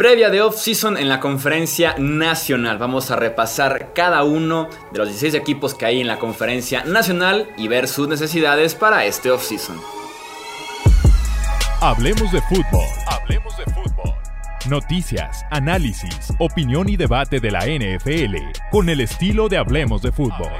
Previa de off-season en la conferencia nacional. Vamos a repasar cada uno de los 16 equipos que hay en la conferencia nacional y ver sus necesidades para este off-season. Hablemos de fútbol. Hablemos de fútbol. Noticias, análisis, opinión y debate de la NFL con el estilo de Hablemos de fútbol.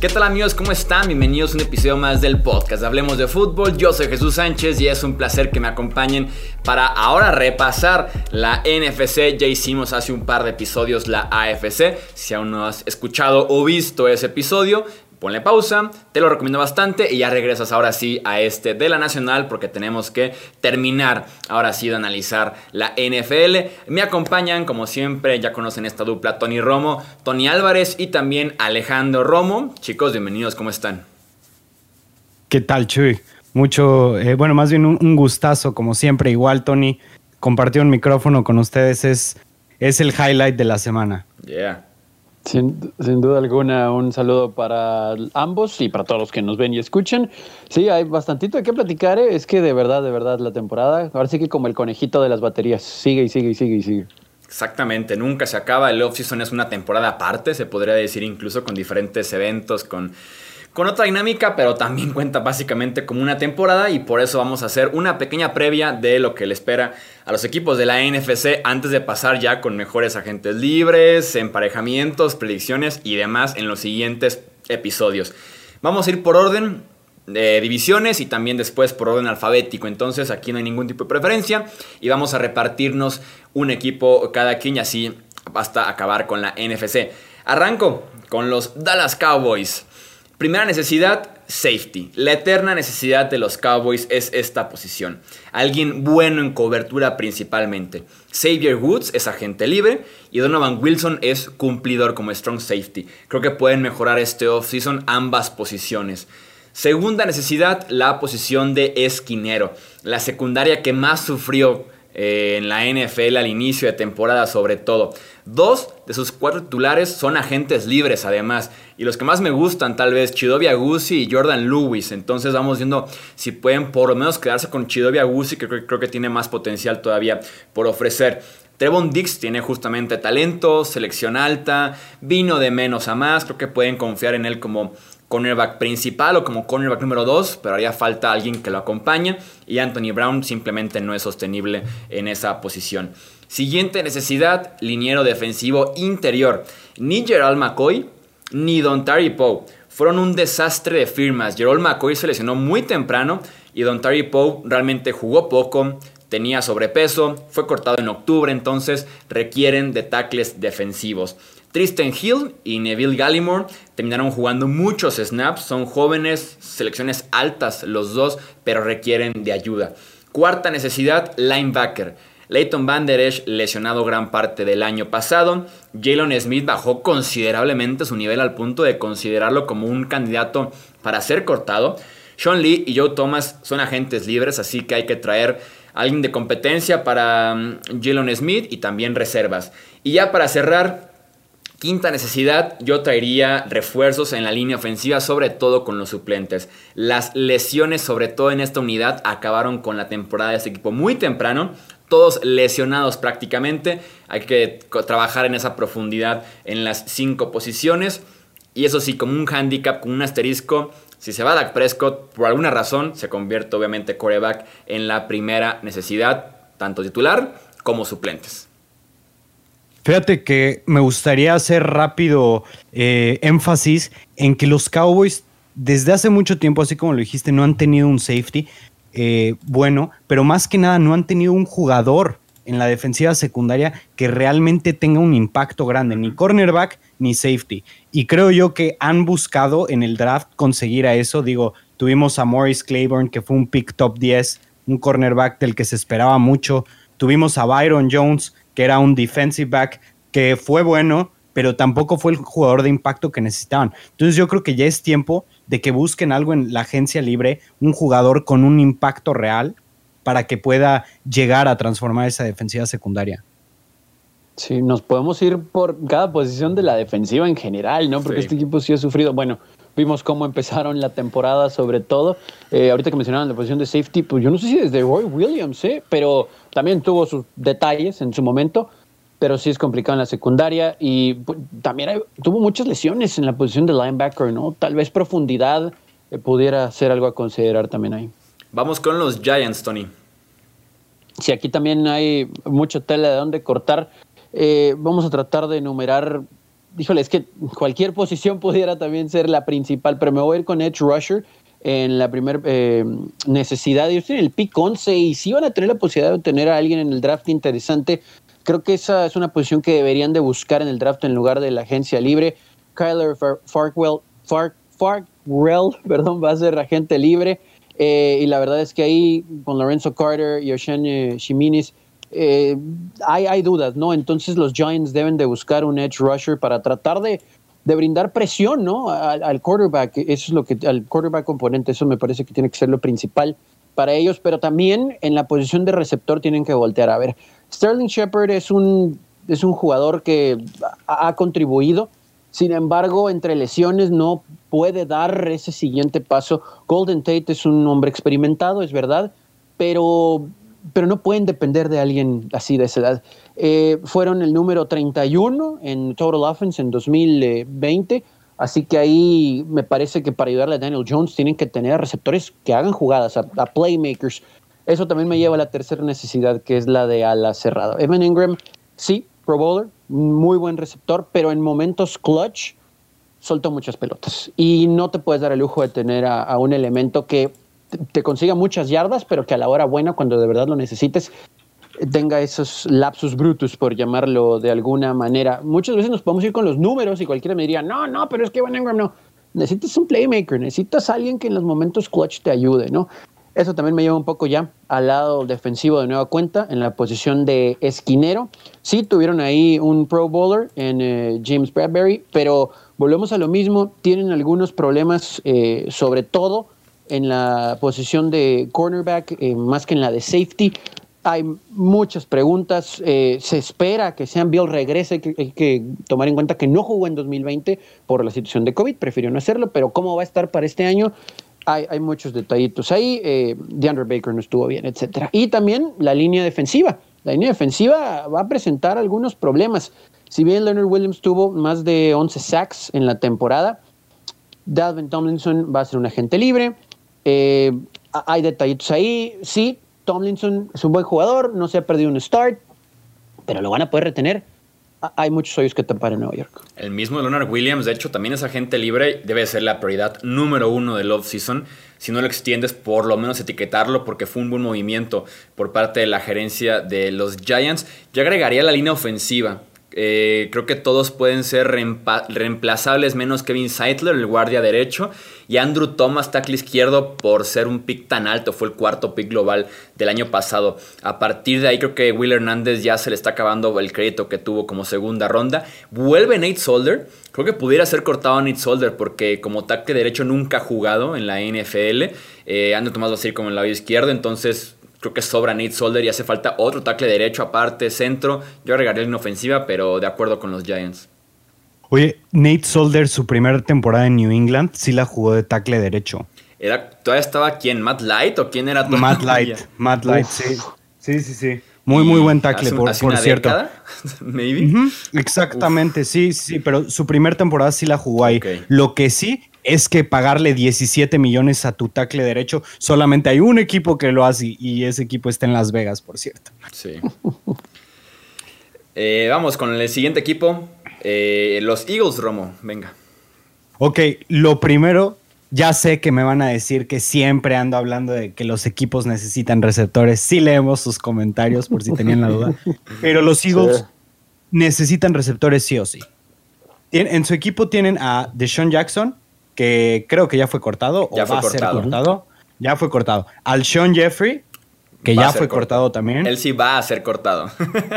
¿Qué tal amigos? ¿Cómo están? Bienvenidos a un episodio más del podcast. Hablemos de fútbol. Yo soy Jesús Sánchez y es un placer que me acompañen para ahora repasar la NFC. Ya hicimos hace un par de episodios la AFC. Si aún no has escuchado o visto ese episodio, ponle pausa, te lo recomiendo bastante y ya regresas ahora sí a este de la Nacional porque tenemos que terminar ahora sí de analizar la NFL. Me acompañan como siempre, ya conocen esta dupla Tony Romo, Tony Álvarez y también Alejandro Romo. Chicos, bienvenidos, ¿cómo están? ¿Qué tal, Chuy? Mucho, eh, bueno, más bien un, gustazo, como siempre, igual Tony, compartir un micrófono con ustedes es, es el highlight de la semana. Yeah. Sin, duda alguna, un saludo para ambos y para todos los que nos ven y escuchan. Sí, hay bastantito de qué platicar. ¿eh? Es que de verdad, de verdad, la temporada, ahora sí que como el conejito de las baterías, sigue y sigue y sigue y sigue. Exactamente, nunca se acaba. El off-season es una temporada aparte, se podría decir incluso con diferentes eventos, con con otra dinámica, pero también cuenta básicamente como una temporada y por eso vamos a hacer una pequeña previa de lo que le espera a los equipos de la NFC antes de pasar ya con mejores agentes libres, emparejamientos, predicciones y demás en los siguientes episodios. Vamos a ir por orden de divisiones y también después por orden alfabético. Entonces aquí no hay ningún tipo de preferencia y vamos a repartirnos un equipo cada quien y así hasta acabar con la NFC. Arranco con los Dallas Cowboys. Primera necesidad, safety. La eterna necesidad de los Cowboys es esta posición. Alguien bueno en cobertura principalmente. Xavier Woods es agente libre y Donovan Wilson es cumplidor como strong safety. Creo que pueden mejorar este offseason ambas posiciones. Segunda necesidad, la posición de esquinero. La secundaria que más sufrió eh, en la NFL al inicio de temporada sobre todo. Dos de sus cuatro titulares son agentes libres además. Y los que más me gustan tal vez Chidovia Guzzi y Jordan Lewis. Entonces vamos viendo si pueden por lo menos quedarse con Chidovia Guzzi que creo, creo que tiene más potencial todavía por ofrecer. Trevon Dix tiene justamente talento, selección alta, vino de menos a más, creo que pueden confiar en él como cornerback principal o como cornerback número 2, pero haría falta alguien que lo acompañe y Anthony Brown simplemente no es sostenible en esa posición. Siguiente necesidad, liniero defensivo interior. Ni Gerald McCoy ni Don Terry Poe fueron un desastre de firmas. Gerald McCoy se lesionó muy temprano y Don Terry Poe realmente jugó poco, tenía sobrepeso, fue cortado en octubre, entonces requieren de tackles defensivos. Tristan Hill y Neville Gallimore terminaron jugando muchos snaps, son jóvenes, selecciones altas los dos, pero requieren de ayuda. Cuarta necesidad, linebacker. Leighton Van Der Esch lesionado gran parte del año pasado. Jalen Smith bajó considerablemente su nivel al punto de considerarlo como un candidato para ser cortado. Sean Lee y Joe Thomas son agentes libres, así que hay que traer alguien de competencia para um, Jalen Smith y también reservas. Y ya para cerrar, Quinta necesidad, yo traería refuerzos en la línea ofensiva, sobre todo con los suplentes. Las lesiones, sobre todo en esta unidad, acabaron con la temporada de este equipo muy temprano. Todos lesionados prácticamente. Hay que trabajar en esa profundidad en las cinco posiciones. Y eso sí, como un handicap, con un asterisco, si se va Dak Prescott, por alguna razón, se convierte obviamente coreback en la primera necesidad, tanto titular como suplentes. Fíjate que me gustaría hacer rápido eh, énfasis en que los Cowboys desde hace mucho tiempo, así como lo dijiste, no han tenido un safety eh, bueno, pero más que nada no han tenido un jugador en la defensiva secundaria que realmente tenga un impacto grande, ni cornerback ni safety. Y creo yo que han buscado en el draft conseguir a eso. Digo, tuvimos a Morris Claiborne, que fue un pick top 10, un cornerback del que se esperaba mucho. Tuvimos a Byron Jones, que era un defensive back que fue bueno, pero tampoco fue el jugador de impacto que necesitaban. Entonces yo creo que ya es tiempo de que busquen algo en la agencia libre, un jugador con un impacto real para que pueda llegar a transformar esa defensiva secundaria. Sí, nos podemos ir por cada posición de la defensiva en general, ¿no? Porque este equipo sí ha sufrido. Bueno, vimos cómo empezaron la temporada, sobre todo. Eh, ahorita que mencionaban la posición de safety, pues yo no sé si desde Roy Williams, ¿eh? Pero también tuvo sus detalles en su momento. Pero sí es complicado en la secundaria y pues, también tuvo muchas lesiones en la posición de linebacker, ¿no? Tal vez profundidad eh, pudiera ser algo a considerar también ahí. Vamos con los Giants, Tony. Sí, aquí también hay mucha tela de dónde cortar. Eh, vamos a tratar de enumerar. Híjole, es que cualquier posición pudiera también ser la principal, pero me voy a ir con Edge Rusher en la primera eh, necesidad. Ellos tienen el pick 11 y si van a tener la posibilidad de tener a alguien en el draft interesante. Creo que esa es una posición que deberían de buscar en el draft en lugar de la agencia libre. Kyler Farkwell, Farkwell perdón, va a ser agente libre. Eh, y la verdad es que ahí con Lorenzo Carter y Ocean Shiminis eh, hay, dudas, ¿no? Entonces los Giants deben de buscar un edge rusher para tratar de, de brindar presión, ¿no? Al, quarterback, eso es lo que, al quarterback componente, eso me parece que tiene que ser lo principal para ellos, pero también en la posición de receptor tienen que voltear. A ver, Sterling Shepard es un, es un jugador que ha, ha contribuido, sin embargo, entre lesiones no puede dar ese siguiente paso. Golden Tate es un hombre experimentado, es verdad, pero pero no pueden depender de alguien así de esa edad. Eh, fueron el número 31 en Total Offense en 2020, así que ahí me parece que para ayudarle a Daniel Jones tienen que tener receptores que hagan jugadas, a, playmakers. Eso también me lleva a la tercera necesidad, que es la de ala cerrada. Evan Ingram, sí, Pro Bowler, muy buen receptor, pero en momentos clutch soltó muchas pelotas. Y no te puedes dar el lujo de tener a un elemento que te consiga muchas yardas, pero que a la hora buena, cuando de verdad lo necesites, tenga esos lapsus brutus, por llamarlo de alguna manera. Muchas veces nos podemos ir con los números y cualquiera me diría, no, no, pero es que Van Ingram no. Necesitas un playmaker, necesitas alguien que en los momentos clutch te ayude, ¿no? Eso también me lleva un poco ya al lado defensivo de nueva cuenta, en la posición de esquinero. Sí, tuvieron ahí un Pro Bowler en eh, James Bradbury, pero volvemos a lo mismo, tienen algunos problemas, eh, sobre todo en la posición de cornerback, eh, más que en la de safety. Hay muchas preguntas. Eh, se espera que Sean Bill regrese. Hay que tomar en cuenta que no jugó en 2020 por la situación de COVID, prefirió no hacerlo, pero cómo va a estar para este año, hay, hay muchos detallitos ahí. Eh, DeAndre Baker no estuvo bien, etcétera. Y también la línea defensiva. La línea defensiva va a presentar algunos problemas. Si bien Leonard Williams tuvo más de 11 sacks en la temporada, Dalvin Tomlinson va a ser un agente libre. Eh, hay detallitos ahí. Sí, Tomlinson es un buen jugador, no se ha perdido un start, pero lo van a poder retener. Hay muchos hoyos que tapar en Nueva York. El mismo Leonard Williams, de hecho, también es agente libre, debe ser la prioridad número uno del off-season. Si no lo extiendes, por lo menos etiquetarlo porque fue un buen movimiento por parte de la gerencia de los Giants. Yo agregaría la línea ofensiva. Eh, creo que todos pueden ser reemplazables menos Kevin Seidler, el guardia derecho, y Andrew Thomas, tackle izquierdo, por ser un pick tan alto. Fue el cuarto pick global del año pasado. A partir de ahí creo que Will Hernández ya se le está acabando el crédito que tuvo como segunda ronda. Vuelve Nate Solder. Creo que pudiera ser cortado Nate Solder porque como tackle derecho nunca ha jugado en la NFL. Eh, Andrew Thomas va a ser como el lado izquierdo, entonces Creo que sobra Nate Solder y hace falta otro tackle derecho aparte, centro. Yo agregaría en ofensiva, pero de acuerdo con los Giants. Oye, Nate Solder, su primera temporada en New England, sí la jugó de tackle derecho. Era, ¿Todavía estaba quién? ¿Matt Light o quién era? Matt Light, Matt Light, sí. Sí, sí, sí. Muy, muy buen tackle, por, por cierto. Maybe. exactamente, sí, sí, pero su primera temporada sí la jugó ahí. Lo que sí es que pagarle 17 millones a tu tackle derecho, solamente hay un equipo que lo hace y ese equipo está en Las Vegas, por cierto. Sí. Eh, vamos con el siguiente equipo, eh, los Eagles, Romo, venga. Ok, lo primero, ya sé que me van a decir que siempre ando hablando de que los equipos necesitan receptores. Sí leemos sus comentarios por si tenían la duda. Pero los Eagles necesitan receptores sí o sí. En su equipo tienen a Deshaun Jackson, que creo que ya fue cortado ya o va a ser cortado. Ya fue cortado. Al Sean Jeffrey, que ya fue cortado. también. Él sí va a ser cortado.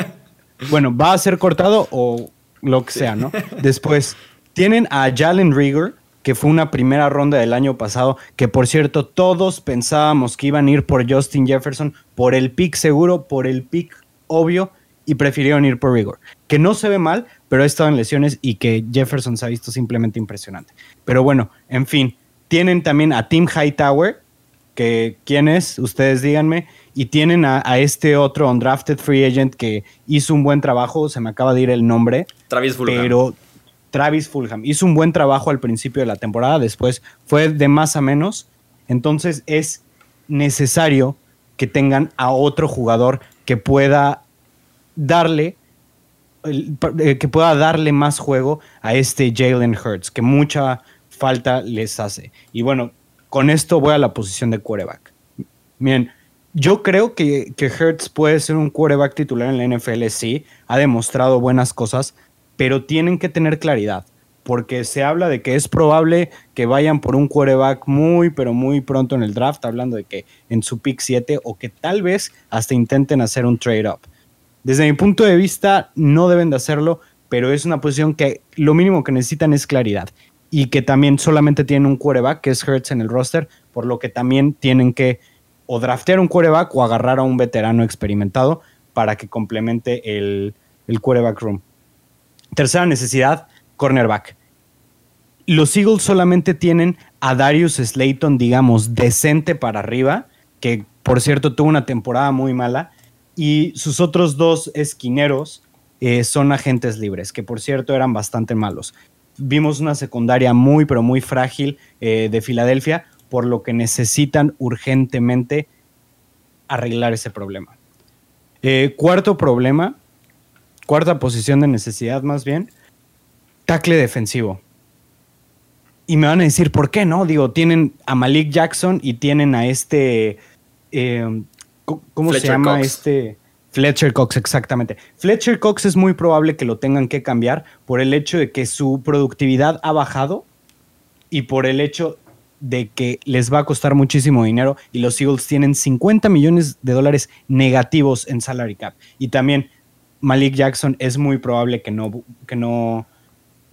bueno, va a ser cortado o lo que sea, ¿no? Después tienen a Jalen Rieger, que fue una primera ronda del año pasado, que por cierto todos pensábamos que iban a ir por Justin Jefferson, por el pick seguro, por el pick obvio, y prefirieron ir por Rigor, que no se ve mal, pero ha estado en lesiones y que Jefferson se ha visto simplemente impresionante. Pero bueno, en fin, tienen también a Tim Hightower, que quién es, ustedes díganme, y tienen a, este otro undrafted free agent que hizo un buen trabajo, se me acaba de ir el nombre. Travis Fulham. Pero Travis Fulham hizo un buen trabajo al principio de la temporada, después fue de más a menos, entonces es necesario que tengan a otro jugador que pueda darle eh, que pueda darle más juego a este Jalen Hurts, que mucha falta les hace. Y bueno, con esto voy a la posición de quarterback. Miren, yo creo que, que Hurts puede ser un quarterback titular en la NFL, sí, ha demostrado buenas cosas, pero tienen que tener claridad, porque se habla de que es probable que vayan por un quarterback muy, pero muy pronto en el draft, hablando de que en su pick 7 o que tal vez hasta intenten hacer un trade-up. Desde mi punto de vista, no deben de hacerlo, pero es una posición que lo mínimo que necesitan es claridad y que también solamente tienen un quarterback, que es Hertz en el roster, por lo que también tienen que o draftear un quarterback o agarrar a un veterano experimentado para que complemente el, el quarterback room. Tercera necesidad, cornerback. Los Eagles solamente tienen a Darius Slayton, digamos, decente para arriba, que por cierto tuvo una temporada muy mala, y sus otros dos esquineros eh, son agentes libres, que por cierto eran bastante malos vimos una secundaria muy, pero muy frágil eh, de Filadelfia, por lo que necesitan urgentemente arreglar ese problema. Eh, cuarto problema, cuarta posición de necesidad más bien, tackle defensivo. Y me van a decir, ¿por qué no? Digo, tienen a Malik Jackson y tienen a este, ¿cómo se llama este? Fletcher Cox, exactamente. Fletcher Cox es muy probable que lo tengan que cambiar por el hecho de que su productividad ha bajado y por el hecho de que les va a costar muchísimo dinero y los Eagles tienen 50 millones de dólares negativos en salary cap. Y también Malik Jackson es muy probable que no, que no,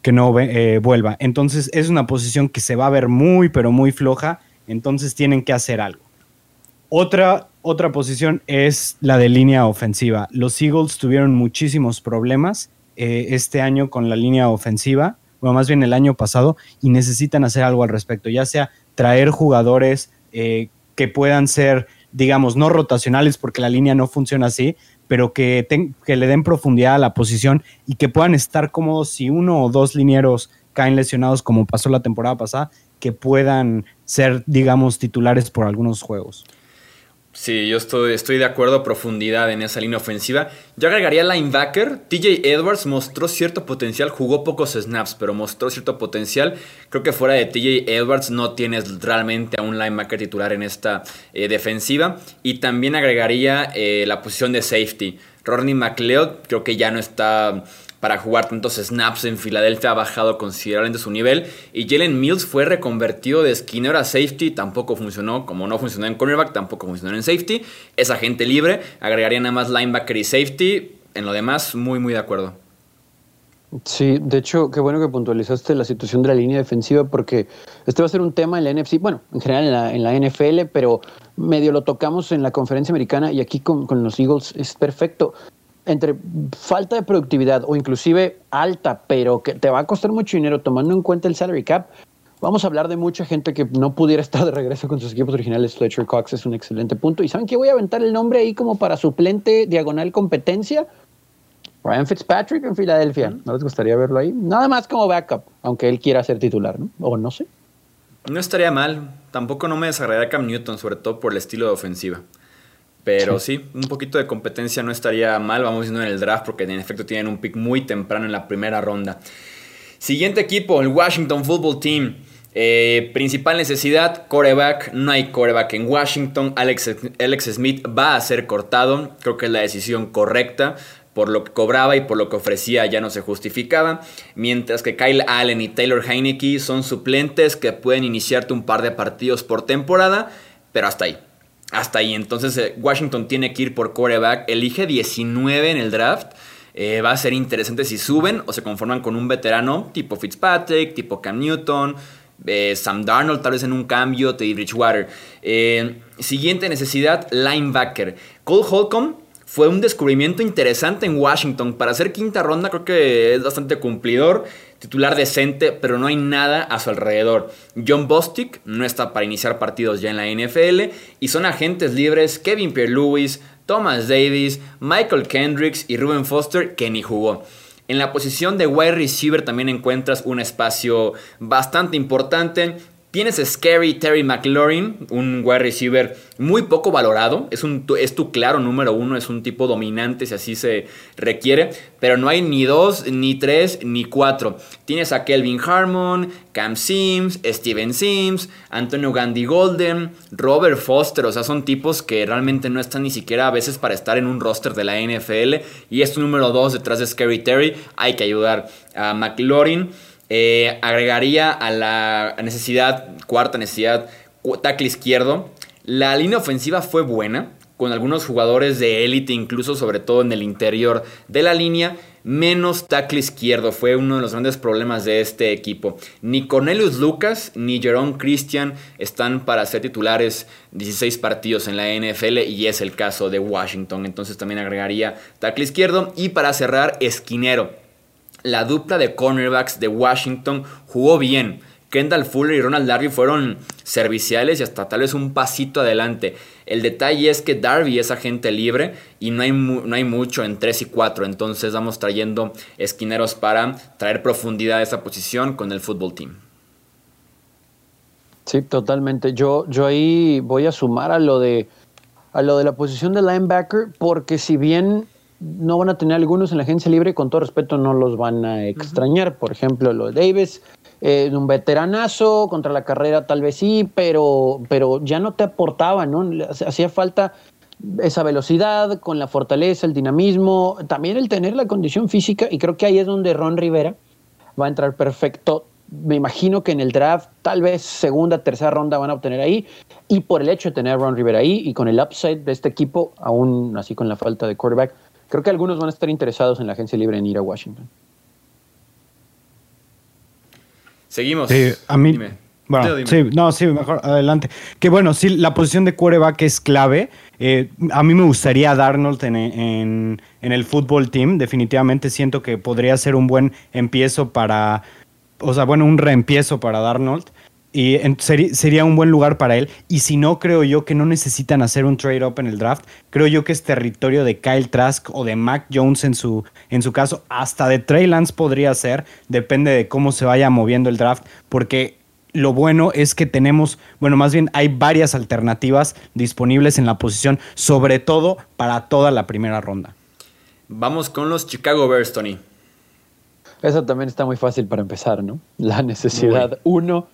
que no eh, vuelva. Entonces es una posición que se va a ver muy, pero muy floja. Entonces tienen que hacer algo. Otra, otra posición es la de línea ofensiva. Los Eagles tuvieron muchísimos problemas eh, este año con la línea ofensiva, bueno, más bien el año pasado, y necesitan hacer algo al respecto, ya sea traer jugadores eh, que puedan ser, digamos, no rotacionales porque la línea no funciona así, pero que, que le den profundidad a la posición y que puedan estar cómodos si uno o dos linieros caen lesionados como pasó la temporada pasada, que puedan ser, digamos, titulares por algunos juegos. Sí, yo estoy, estoy de acuerdo profundidad en esa línea ofensiva. Yo agregaría linebacker. TJ Edwards mostró cierto potencial, jugó pocos snaps, pero mostró cierto potencial. Creo que fuera de TJ Edwards no tienes realmente a un linebacker titular en esta eh, defensiva. Y también agregaría eh, la posición de safety. Rodney McLeod creo que ya no está para jugar tantos snaps en Filadelfia ha bajado considerablemente su nivel. Y Jalen Mills fue reconvertido de skinner a safety, tampoco funcionó, como no funcionó en cornerback, tampoco funcionó en safety. Es agente libre, agregaría nada más linebacker y safety. En lo demás, muy, muy de acuerdo. Sí, de hecho, qué bueno que puntualizaste la situación de la línea defensiva porque este va a ser un tema en la NFC, bueno, en general en la, NFL, pero medio lo tocamos en la conferencia americana y aquí con los Eagles es perfecto entre falta de productividad o inclusive alta, pero que te va a costar mucho dinero tomando en cuenta el salary cap, vamos a hablar de mucha gente que no pudiera estar de regreso con sus equipos originales. Fletcher Cox es un excelente punto. ¿Y saben qué? Voy a aventar el nombre ahí como para suplente diagonal competencia. Ryan Fitzpatrick en Filadelfia. ¿No les gustaría verlo ahí? Nada más como backup, aunque él quiera ser titular, ¿no? O no sé. No estaría mal. Tampoco no me desagradaría Cam Newton, sobre todo por el estilo de ofensiva. Pero sí. un poquito de competencia no estaría mal, vamos viendo en el draft, porque en efecto tienen un pick muy temprano en la primera ronda. Siguiente equipo, el Washington Football Team. Eh, principal necesidad, coreback. No hay coreback en Washington. Alex, Alex Smith va a ser cortado. Creo que es la decisión correcta. Por lo que cobraba y por lo que ofrecía ya no se justificaba. Mientras que Kyle Allen y Taylor Heineke son suplentes que pueden iniciarte un par de partidos por temporada. Pero hasta ahí hasta ahí. Entonces eh, Washington tiene que ir por quarterback. Elige 19 en el draft. Eh, va a ser interesante si suben o se conforman con un veterano tipo Fitzpatrick, tipo Cam Newton, eh, Sam Darnold tal vez en un cambio, Teddy Bridgewater. siguiente necesidad, linebacker. Cole Holcomb fue un descubrimiento interesante en Washington. Para ser quinta ronda creo que es bastante cumplidor, titular decente, pero no hay nada a su alrededor. John Bostic no está para iniciar partidos ya en la NFL y son agentes libres Kevin Pierre-Louis, Thomas Davis, Michael Kendricks y Ruben Foster que ni jugó. En la posición de wide receiver también encuentras un espacio bastante importante. Tienes a Scary Terry McLaurin, un wide receiver muy poco valorado. Es, es tu claro número uno, es un tipo dominante si así se requiere. Pero no hay ni dos, ni tres, ni cuatro. Tienes a Kelvin Harmon, Cam Sims, Steven Sims, Antonio Gandhi Golden, Robert Foster. O sea, son tipos que realmente no están ni siquiera a veces para estar en un roster de la NFL. Y es tu número dos detrás de Scary Terry. Hay que ayudar a McLaurin. Eh, agregaría a la necesidad, cuarta necesidad, tackle izquierdo. La línea ofensiva fue buena, con algunos jugadores de élite, incluso sobre todo en el interior de la línea. Menos tackle izquierdo fue uno de los grandes problemas de este equipo. Ni Cornelius Lucas ni Jerome Christian están para ser titulares 16 partidos en la NFL y es el caso de Washington. Entonces también agregaría tackle izquierdo. Y para cerrar, esquinero la dupla de cornerbacks de Washington jugó bien. Kendall Fuller y Ronald Darby fueron serviciales y hasta tal vez un pasito adelante. El detalle es que Darby es agente libre y no hay, no hay mucho en 3 y 4. Entonces vamos trayendo esquineros para traer profundidad a esa posición con el fútbol team. Sí, totalmente. Yo, yo ahí voy a sumar a lo de a lo de la posición de linebacker, porque si bien no van a tener algunos en la agencia libre, con todo respeto no los van a extrañar. Por ejemplo, lo de Davis, eh, un veteranazo, contra la carrera tal vez sí, pero, pero ya no te aportaba, ¿no? Hacía falta esa velocidad, con la fortaleza, el dinamismo, también el tener la condición física, y creo que ahí es donde Ron Rivera va a entrar perfecto. Me imagino que en el draft, tal vez segunda, tercera ronda van a obtener ahí, y por el hecho de tener a Ron Rivera ahí y con el upside de este equipo, aún así con la falta de quarterback, Creo que algunos van a estar interesados en la agencia libre en ir a Washington. Seguimos. Sí, a mí. Bueno, sí, no, sí, mejor adelante. Que bueno, sí, la posición de quarterback es clave. Eh, a mí me gustaría Darnold en, en, en, el fútbol team. Definitivamente siento que podría ser un buen empiezo para. O sea, bueno, un reempiezo para Darnold y sería un buen lugar para él. Y si no, creo yo que no necesitan hacer un trade-up en el draft. Creo yo que es territorio de Kyle Trask o de Mac Jones en su, en su caso. Hasta de Trey Lance podría ser. Depende de cómo se vaya moviendo el draft. Porque lo bueno es que tenemos, bueno, más bien hay varias alternativas disponibles en la posición, sobre todo para toda la primera ronda. Vamos con los Chicago Bears, Tony. Eso también está muy fácil para empezar, ¿no? La necesidad, uno,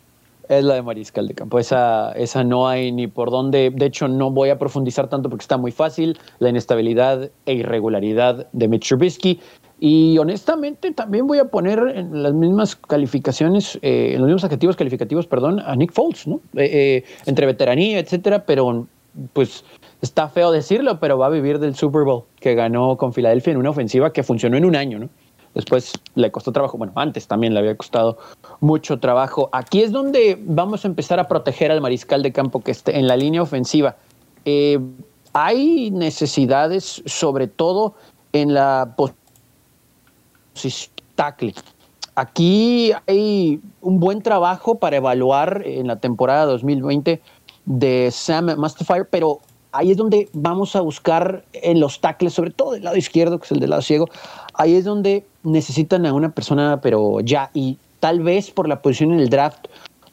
es la de Mariscal de Campo. Esa, esa no hay ni por dónde. De hecho, no voy a profundizar tanto porque está muy fácil. La inestabilidad e irregularidad de Mitch Trubisky. Y honestamente, también voy a poner en las mismas calificaciones, eh, en los mismos adjetivos calificativos, perdón, a Nick Foles, ¿no? Eh, eh, entre veteranía, etcétera, pero pues está feo decirlo, pero va a vivir del Super Bowl que ganó con Filadelfia en una ofensiva que funcionó en un año, ¿no? Después le costó trabajo, bueno, antes también le había costado mucho trabajo. Aquí es donde vamos a empezar a proteger al mariscal de campo que esté en la línea ofensiva. Eh, hay necesidades, sobre todo en la posición. Aquí hay un buen trabajo para evaluar en la temporada 2020 de Sam Mustafair, pero ahí es donde vamos a buscar en los tackles, sobre todo del lado izquierdo, que es el del lado ciego, ahí es donde necesitan a una persona, pero ya, y tal vez por la posición en el draft,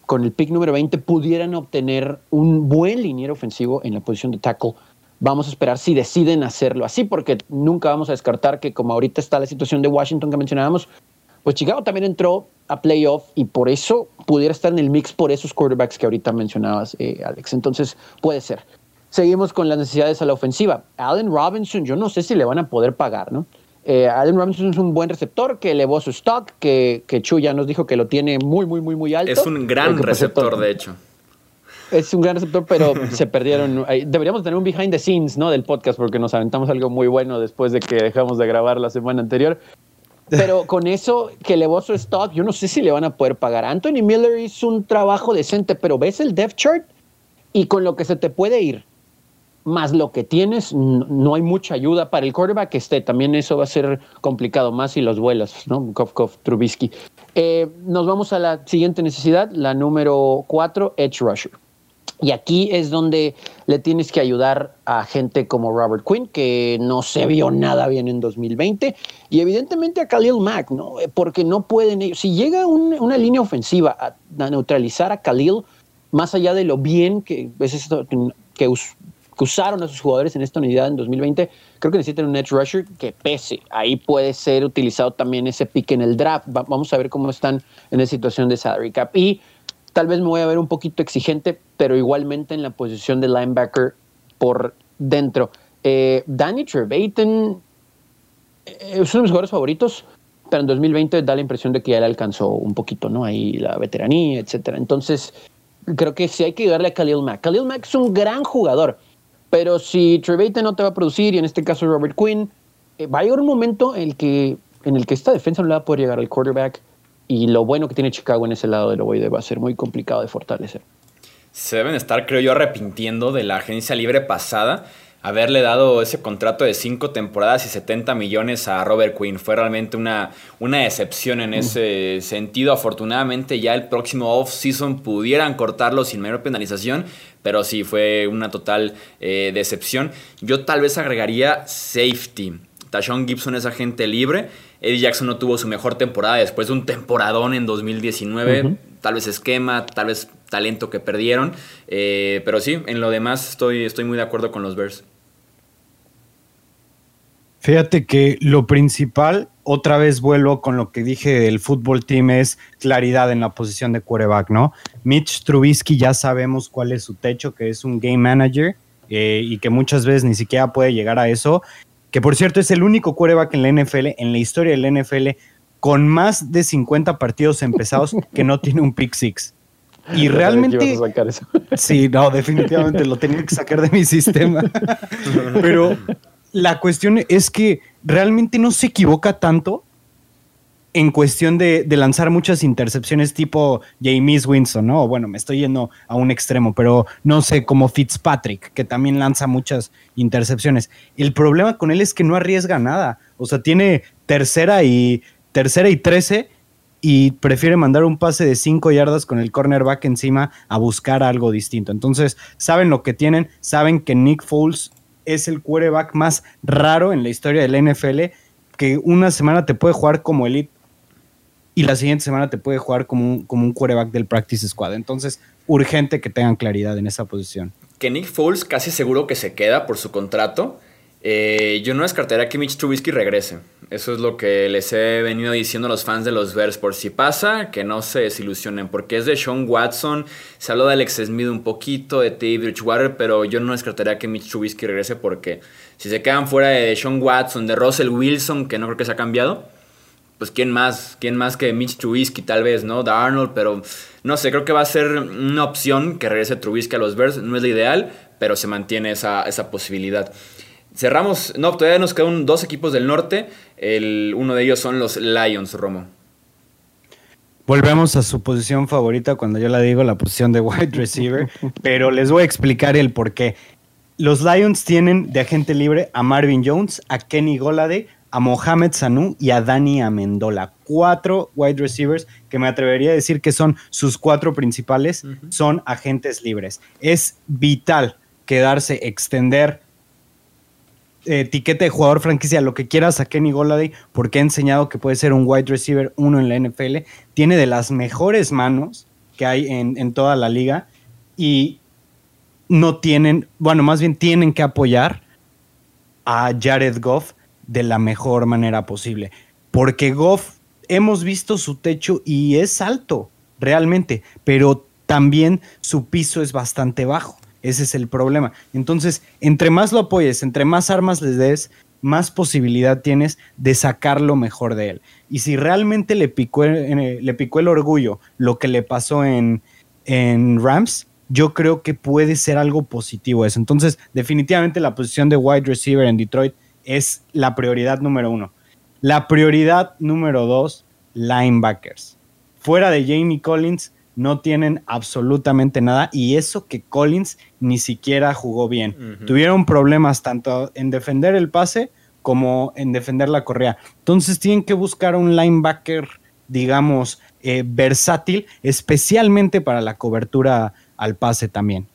con el pick número 20, pudieran obtener un buen liniero ofensivo en la posición de tackle. Vamos a esperar si deciden hacerlo así, porque nunca vamos a descartar que como ahorita está la situación de Washington que mencionábamos, pues Chicago también entró a playoff y por eso pudiera estar en el mix por esos quarterbacks que ahorita mencionabas, eh, Alex. Entonces puede ser. Seguimos con las necesidades a la ofensiva. Allen Robinson, yo no sé si le van a poder pagar, ¿no? Eh, Allen Robinson es un buen receptor que elevó su stock, que, que Chu ya nos dijo que lo tiene muy, muy, muy, muy alto. Es un gran receptor, de hecho. Es un gran receptor, pero se perdieron. Deberíamos tener un behind the scenes, ¿no? Del podcast, porque nos aventamos algo muy bueno después de que dejamos de grabar la semana anterior. Pero con eso que elevó su stock, yo no sé si le van a poder pagar. Anthony Miller hizo un trabajo decente, pero ves el depth chart y con lo que se te puede ir más lo que tienes, no, hay mucha ayuda para el quarterback que esté. También eso va a ser complicado, más si los vuelas, ¿no? Kof, Trubisky. Eh, nos vamos a la siguiente necesidad, la número cuatro, Edge Rusher. Y aquí es donde le tienes que ayudar a gente como Robert Quinn, que no se vio nada bien en 2020, y evidentemente a Khalil Mack, ¿no? Porque no pueden. Si llega una línea ofensiva a, neutralizar a Khalil, más allá de lo bien que, es esto, que usaron a sus jugadores en esta unidad en 2020, creo que necesitan un edge rusher que pese. Ahí puede ser utilizado también ese pick en el draft. vamos a ver cómo están en la situación de salary cap. Y tal vez me voy a ver un poquito exigente, pero igualmente en la posición de linebacker por dentro. Eh, Danny Trevathan eh, es uno de mis jugadores favoritos, pero en 2020 da la impresión de que ya le alcanzó un poquito, ¿no? Ahí la veteranía, etcétera. Entonces, creo que sí hay que darle a Khalil Mack. Khalil Mack es un gran jugador, pero si Trevathan no te va a producir, y en este caso Robert Quinn, eh, va a llegar un momento en el, que, en el que esta defensa no le va a poder llegar al quarterback. Y lo bueno que tiene Chicago en ese lado del ovoide va a ser muy complicado de fortalecer. Se deben estar, creo yo, arrepintiendo de la agencia libre pasada haberle dado ese contrato de cinco temporadas y 70 millones a Robert Quinn. Fue realmente una, una decepción en ese sentido. Afortunadamente ya el próximo off-season pudieran cortarlo sin mayor penalización, pero sí fue una total eh, decepción. Yo tal vez agregaría safety. Tashon Gibson es agente libre. Eddie Jackson no tuvo su mejor temporada después de un temporadón en 2019. Tal vez esquema, tal vez talento que perdieron. Eh, pero sí, en lo demás estoy, estoy muy de acuerdo con los Bears. Fíjate que lo principal, otra vez vuelvo con lo que dije del fútbol team, es claridad en la posición de quarterback, ¿no? Mitch Trubisky ya sabemos cuál es su techo, que es un game manager eh, y que muchas veces ni siquiera puede llegar a eso. Que por cierto es el único quarterback en la NFL, en la historia del NFL, con más de 50 partidos empezados que no tiene un pick six. Y realmente. Sí, no, definitivamente lo tenía que sacar de mi sistema. Pero la cuestión es que realmente no se equivoca tanto en cuestión de, lanzar muchas intercepciones tipo James Winston, ¿no? Bueno, me estoy yendo a un extremo, pero no sé, como Fitzpatrick, que también lanza muchas intercepciones. El problema con él es que no arriesga nada. O sea, tiene tercera y tercera y trece y prefiere mandar un pase de cinco yardas con el cornerback encima a buscar algo distinto. Entonces, saben lo que tienen, saben que Nick Foles es el quarterback más raro en la historia del NFL, que una semana te puede jugar como elite y la siguiente semana te puede jugar como un, como un quarterback del practice squad. Entonces, urgente que tengan claridad en esa posición. Que Nick Foles casi seguro que se queda por su contrato. Eh, yo no descartaría que Mitch Trubisky regrese. Eso es lo que les he venido diciendo a los fans de los Bears. Por si pasa, que no se desilusionen. Porque es de Sean Watson. Se habló de Alex Smith un poquito, de Teddy Bridgewater. Pero yo no descartaría que Mitch Trubisky regrese. Porque si se quedan fuera de Sean Watson, de Russell Wilson, que no creo que se ha cambiado. Pues quién más, quién más que Mitch Trubisky tal vez, ¿no? De Arnold, pero no sé, creo que va a ser una opción que regrese Trubisky a los Bears. No es la ideal, pero se mantiene esa, esa posibilidad. Cerramos, no, todavía nos quedan dos equipos del norte. El, uno de ellos son los Lions, Romo. Volvemos a su posición favorita cuando yo la digo, la posición de wide receiver, pero les voy a explicar el por qué. Los Lions tienen de agente libre a Marvin Jones, a Kenny Golade, a Mohamed Sanu y a Dani Amendola. Cuatro wide receivers que me atrevería a decir que son sus cuatro principales, son agentes libres. Es vital quedarse, extender etiqueta de jugador franquicia, lo que quieras a Kenny Goladay, porque ha enseñado que puede ser un wide receiver uno en la NFL. Tiene de las mejores manos que hay en, toda la liga y no tienen, bueno, más bien tienen que apoyar a Jared Goff de la mejor manera posible. Porque Goff, hemos visto su techo y es alto, realmente, pero también su piso es bastante bajo. Ese es el problema. Entonces, entre más lo apoyes, entre más armas les des, más posibilidad tienes de sacar lo mejor de él. Y si realmente le picó, le picó el orgullo lo que le pasó en, en Rams, yo creo que puede ser algo positivo eso. Entonces, definitivamente la posición de wide receiver en Detroit es la prioridad número uno. La prioridad número dos, linebackers. Fuera de Jamie Collins, no tienen absolutamente nada y eso que Collins ni siquiera jugó bien. Tuvieron problemas tanto en defender el pase como en defender la correa. Entonces tienen que buscar un linebacker, digamos, eh, versátil, especialmente para la cobertura al pase también.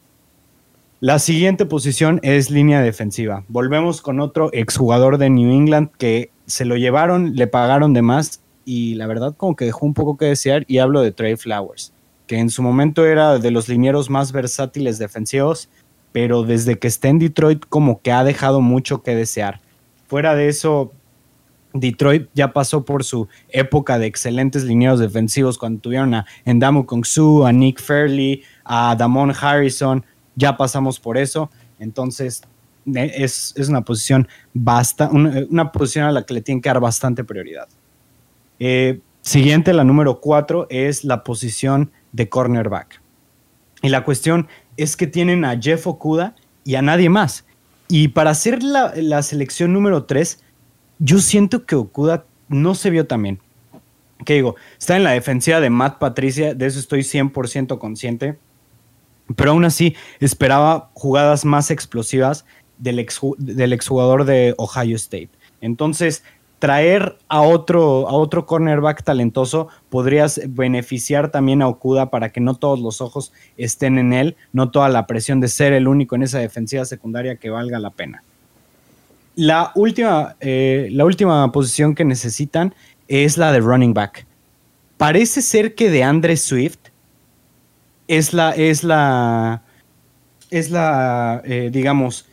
La siguiente posición es línea defensiva. Volvemos con otro exjugador de New England que se lo llevaron, le pagaron de más y la verdad como que dejó un poco que desear y hablo de Trey Flowers que en su momento era de los linieros más versátiles defensivos, pero desde que está en Detroit como que ha dejado mucho que desear. Fuera de eso, Detroit ya pasó por su época de excelentes linieros defensivos cuando tuvieron a Endamu Kongsu, a Nick Fairley, a Damon Harrison, ya pasamos por eso, entonces es, una posición basta, una, posición a la que le tienen que dar bastante prioridad. Eh, siguiente, la número cuatro, es la posición de cornerback. Y la cuestión es que tienen a Jeff Okuda y a nadie más. Y para hacer la, selección número 3, yo siento que Okuda no se vio tan bien. ¿Qué digo? Está en la defensiva de Matt Patricia, de eso estoy 100% consciente. Pero aún así, esperaba jugadas más explosivas del, del exjugador de Ohio State. Entonces, traer a otro, a otro cornerback talentoso podrías beneficiar también a Okuda para que no todos los ojos estén en él, no toda la presión de ser el único en esa defensiva secundaria que valga la pena. La última, eh, la última posición que necesitan es la de running back. Parece ser que de Andre Swift es la, es la, es la, eh, digamos,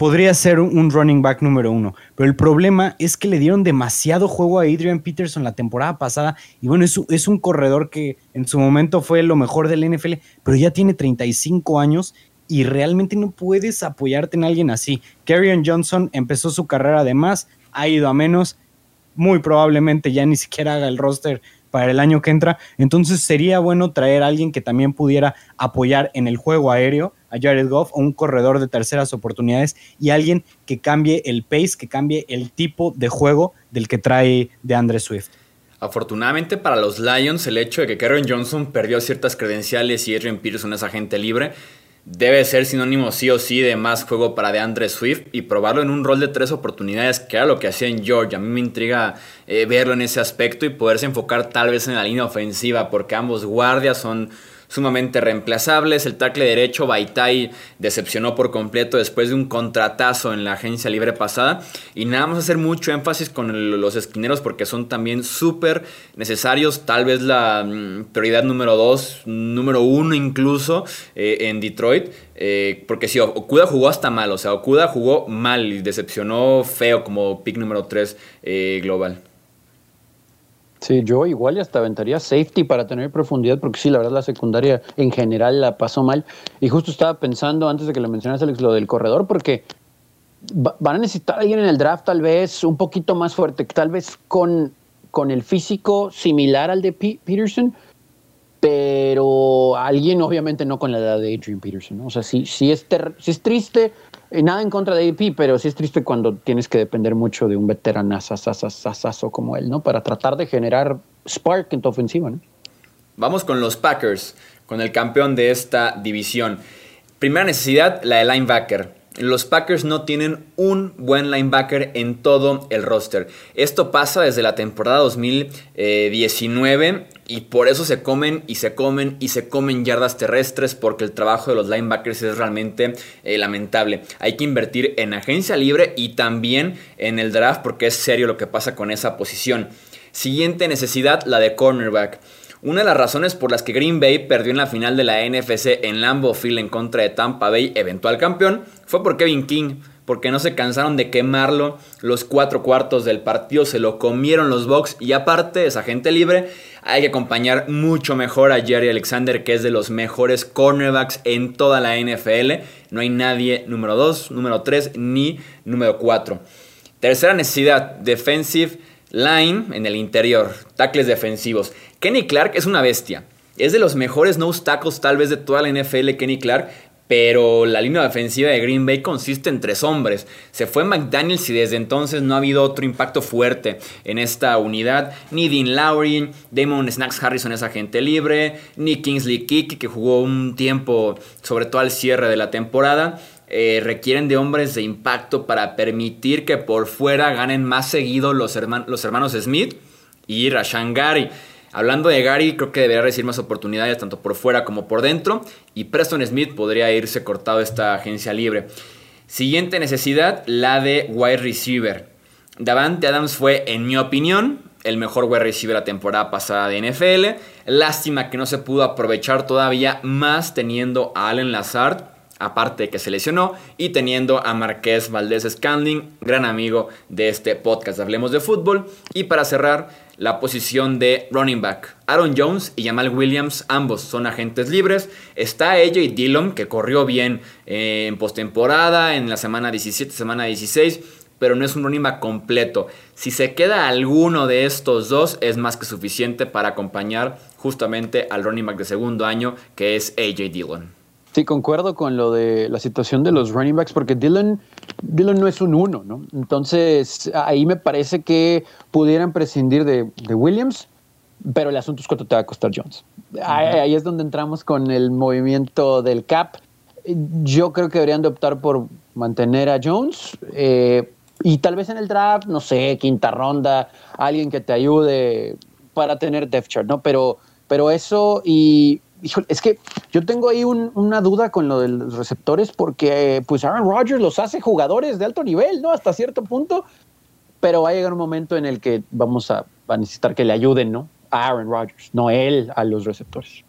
podría ser un running back número uno. Pero el problema es que le dieron demasiado juego a Adrian Peterson la temporada pasada. Y bueno, es, es un corredor que en su momento fue lo mejor del NFL, pero ya tiene 35 años y realmente no puedes apoyarte en alguien así. Carrion Johnson empezó su carrera de más, ha ido a menos. Muy probablemente ya ni siquiera haga el roster para el año que entra. Entonces sería bueno traer a alguien que también pudiera apoyar en el juego aéreo a Jared Goff, un corredor de terceras oportunidades y alguien que cambie el pace, que cambie el tipo de juego del que trae de Andre Swift. Afortunadamente para los Lions, el hecho de que Karen Johnson perdió ciertas credenciales y Adrian Peterson es agente libre, debe ser sinónimo sí o sí de más juego para DeAndre Swift y probarlo en un rol de tres oportunidades, que era lo que hacía en Georgia. A mí me intriga eh, verlo en ese aspecto y poderse enfocar tal vez en la línea ofensiva, porque ambos guardias son sumamente reemplazables. El tackle derecho, Baitai, decepcionó por completo después de un contratazo en la agencia libre pasada. Y nada más hacer mucho énfasis con los esquineros porque son también súper necesarios. Tal vez la mm, prioridad número dos, número uno incluso eh, en Detroit. Eh, porque si Okuda jugó hasta mal, o sea, Okuda jugó mal y decepcionó feo como pick número 3 eh, global. Sí, yo igual hasta aventaría safety para tener profundidad, porque sí, la verdad la secundaria en general la pasó mal. Y justo estaba pensando antes de que lo mencionas, Alex, lo del corredor, porque van a necesitar alguien en el draft tal vez un poquito más fuerte, tal vez con, con el físico similar al de Peterson, pero alguien obviamente no con la edad de Adrian Peterson. O sea, sí, sí, es, sí es triste nada en contra de AP, pero sí es triste cuando tienes que depender mucho de un veteranazo como él, ¿no? Para tratar de generar spark en tu ofensiva, ¿no? Vamos con los Packers, con el campeón de esta división. Primera necesidad, la de linebacker. Los Packers no tienen un buen linebacker en todo el roster. Esto pasa desde la temporada 2019 y por eso se comen y se comen y se comen yardas terrestres porque el trabajo de los linebackers es realmente eh, lamentable. Hay que invertir en agencia libre y también en el draft porque es serio lo que pasa con esa posición. Siguiente necesidad, la de cornerback. Una de las razones por las que Green Bay perdió en la final de la NFC en Lambeau Field en contra de Tampa Bay, eventual campeón, fue por Kevin King, porque no se cansaron de quemarlo los cuatro cuartos del partido, se lo comieron los Bucks y aparte esa gente libre, hay que acompañar mucho mejor a Jerry Alexander, que es de los mejores cornerbacks en toda la NFL. No hay nadie número 2, número 3 ni número 4. Tercera necesidad, defensive line en el interior, tackles defensivos. Kenny Clark es una bestia. Es de los mejores no tackles tal vez de toda la NFL, Kenny Clark. pero la línea defensiva de Green Bay consiste en tres hombres. Se fue McDaniels y desde entonces no ha habido otro impacto fuerte en esta unidad. Ni Dean Lowry, Damon Snacks Harrison es agente libre, ni Kingsley Kick que jugó un tiempo sobre todo al cierre de la temporada. Eh, requieren de hombres de impacto para permitir que por fuera ganen más seguido los, los hermanos Smith y Rashan Gary. Hablando de Gary, creo que debería recibir más oportunidades tanto por fuera como por dentro. Y Preston Smith podría irse cortado esta agencia libre. Siguiente necesidad, la de wide receiver. Davante Adams fue, en mi opinión, el mejor wide receiver la temporada pasada de NFL. Lástima que no se pudo aprovechar todavía más teniendo a Allen Lazard, aparte de que se lesionó, y teniendo a Marqués Valdés Scandling, gran amigo de este podcast Hablemos de Fútbol. Y para cerrar, la posición de running back. Aaron Jones y Jamal Williams, ambos son agentes libres. Está AJ Dillon, que corrió bien eh, en postemporada, en la semana 17, semana 16, pero no es un running back completo. Si se queda alguno de estos dos, es más que suficiente para acompañar justamente al running back de segundo año, que es AJ Dillon. Sí, concuerdo con lo de la situación de los running backs, porque Dylan, Dylan no es un uno, ¿no? Entonces, ahí me parece que pudieran prescindir de, Williams, pero el asunto es cuánto te va a costar Jones. ahí, es donde entramos con el movimiento del cap. Yo creo que deberían de optar por mantener a Jones eh, y tal vez en el draft, no sé, quinta ronda, alguien que te ayude para tener depth chart, ¿no? Pero, pero eso y es que yo tengo ahí una duda con lo de los receptores porque pues Aaron Rodgers los hace jugadores de alto nivel, ¿no? Hasta cierto punto, pero va a llegar un momento en el que vamos a, necesitar que le ayuden, ¿no? A Aaron Rodgers, no él a los receptores.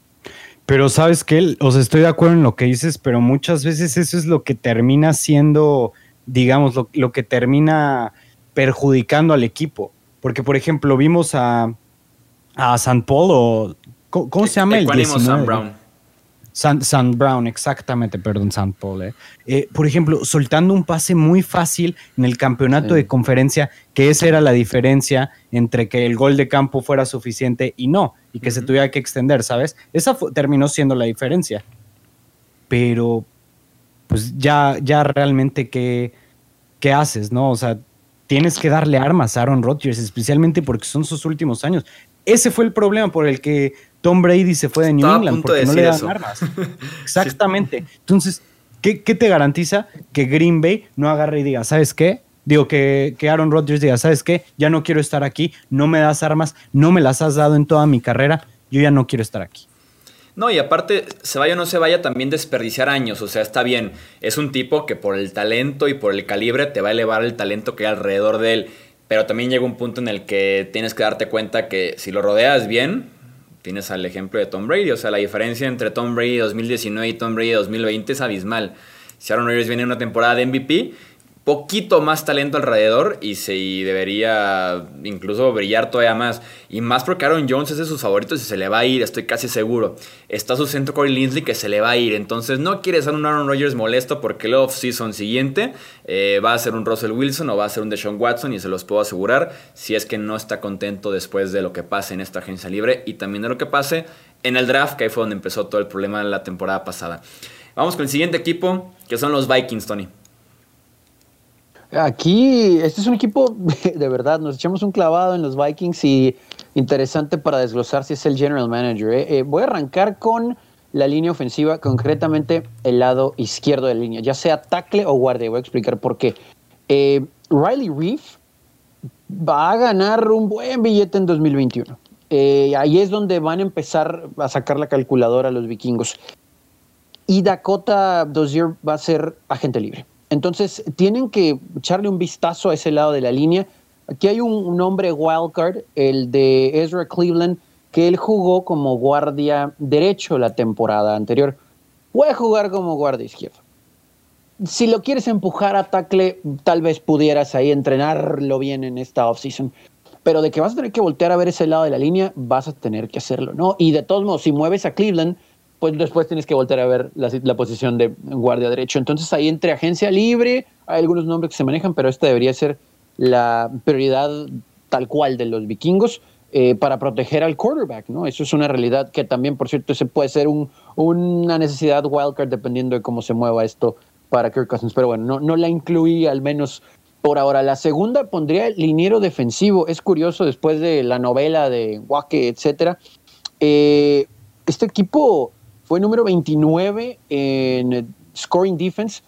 Pero sabes que, o estoy de acuerdo en lo que dices, pero muchas veces eso es lo que termina siendo, digamos, lo, lo que termina perjudicando al equipo. Porque, por ejemplo, vimos a, a San Paul o ¿Cómo, se llama el, el Sam Brown. San, Brown, exactamente, perdón, San Paul. Eh. Eh, por ejemplo, soltando un pase muy fácil en el campeonato de conferencia, que esa era la diferencia entre que el gol de campo fuera suficiente y no, y que se tuviera que extender, ¿sabes? Esa terminó siendo la diferencia. Pero, pues ya, ya realmente, ¿qué, ¿qué haces, no? O sea, tienes que darle armas a Aaron Rodgers, especialmente porque son sus últimos años. Ese fue el problema por el que Tom Brady se fue de New England porque no le dan armas. Exactamente. Entonces, ¿qué, te garantiza que Green Bay no agarre y diga, ¿sabes qué? Digo, que, que Aaron Rodgers diga, ¿sabes qué? Ya no quiero estar aquí, no me das armas, no me las has dado en toda mi carrera, yo ya no quiero estar aquí. No, y aparte, se vaya o no se vaya, también desperdiciar años. O sea, está bien. Es un tipo que por el talento y por el calibre te va a elevar el talento que hay alrededor de él. Pero también llega un punto en el que tienes que darte cuenta que si lo rodeas bien, tienes al ejemplo de Tom Brady. O sea, la diferencia entre Tom Brady 2019 y Tom Brady 2020 es abismal. Si Aaron Rodgers viene en una temporada de MVP, poquito más talento alrededor y, se, debería incluso brillar todavía más. Y más porque Aaron Jones es de sus favoritos y se le va a ir, estoy casi seguro. Está su centro Corey Linsley que se le va a ir. Entonces no quiere ser un Aaron Rodgers molesto porque el off-season siguiente eh, va a ser un Russell Wilson o va a ser un Deshaun Watson y se los puedo asegurar si es que no está contento después de lo que pase en esta agencia libre y también de lo que pase en el draft, que ahí fue donde empezó todo el problema la temporada pasada. Vamos con el siguiente equipo, que son los Vikings, Tony. Aquí, este es un equipo de verdad, nos echamos un clavado en los Vikings y interesante para desglosar si es el general manager. ¿eh? Eh, voy a arrancar con la línea ofensiva, concretamente el lado izquierdo de la línea, ya sea tackle o guardia. Voy a explicar por qué. Eh, Riley Reef va a ganar un buen billete en 2021. ahí es donde van a empezar a sacar la calculadora los vikingos. Y Dakota Dozier va a ser agente libre. Entonces, tienen que echarle un vistazo a ese lado de la línea. Aquí hay un, nombre wildcard, el de Ezra Cleveland, que él jugó como guardia derecho la temporada anterior. Puede jugar como guardia izquierdo. Si lo quieres empujar a tackle, tal vez pudieras ahí entrenarlo bien en esta offseason. Pero de que vas a tener que voltear a ver ese lado de la línea, vas a tener que hacerlo, ¿no? Y de todos modos, si mueves a Cleveland, pues después tienes que volver a ver la, posición de guardia derecho. Entonces ahí entre agencia libre, hay algunos nombres que se manejan, pero esta debería ser la prioridad tal cual de los vikingos. eh, para proteger al quarterback, ¿no? Eso es una realidad que también, por cierto, se puede ser un, una necesidad wildcard dependiendo de cómo se mueva esto para Kirk Cousins. Pero bueno, no, no la incluí al menos por ahora. La segunda pondría el liniero defensivo. Es curioso, después de la novela de Wake, etcétera, eh, este equipo fue número 29 en scoring defense,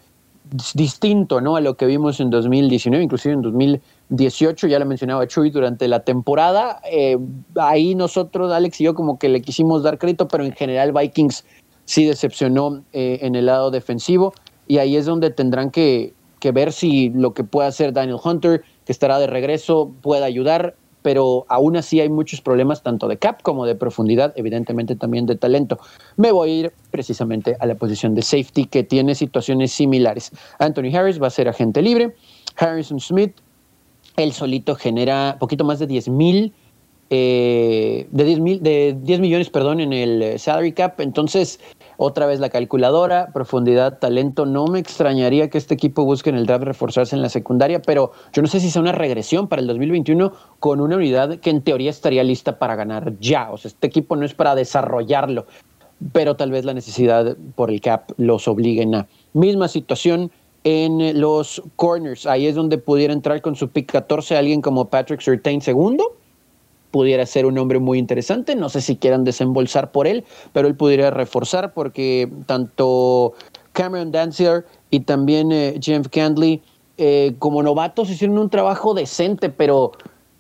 distinto ¿no? a lo que vimos en 2019, inclusive en 2020 18, ya lo mencionaba Chuy, durante la temporada. Eh, ahí nosotros, Alex y yo, como que le quisimos dar crédito, pero en general Vikings sí decepcionó eh, en el lado defensivo. Y ahí es donde tendrán que, que, ver si lo que puede hacer Daniel Hunter, que estará de regreso, puede ayudar. Pero aún así hay muchos problemas, tanto de cap como de profundidad, evidentemente también de talento. Me voy a ir precisamente a la posición de safety, que tiene situaciones similares. Anthony Harris va a ser agente libre. Harrison Smith él solito genera poquito más de 10 mil, eh, de 10 mil, de 10 millones, perdón, en el eh, salary cap. Entonces, otra vez la calculadora, profundidad, talento. No me extrañaría que este equipo busque en el draft reforzarse en la secundaria, pero yo no sé si sea una regresión para el 2021 con una unidad que en teoría estaría lista para ganar ya. O sea, este equipo no es para desarrollarlo, pero tal vez la necesidad por el cap los obliguen a. Misma situación en los corners. Ahí es donde pudiera entrar con su pick 14 alguien como Patrick Surtain segundo. Pudiera ser un hombre muy interesante. No sé si quieran desembolsar por él, pero él pudiera reforzar porque tanto Cameron Dancier y también eh, Jeff Candley eh, como novatos hicieron un trabajo decente, pero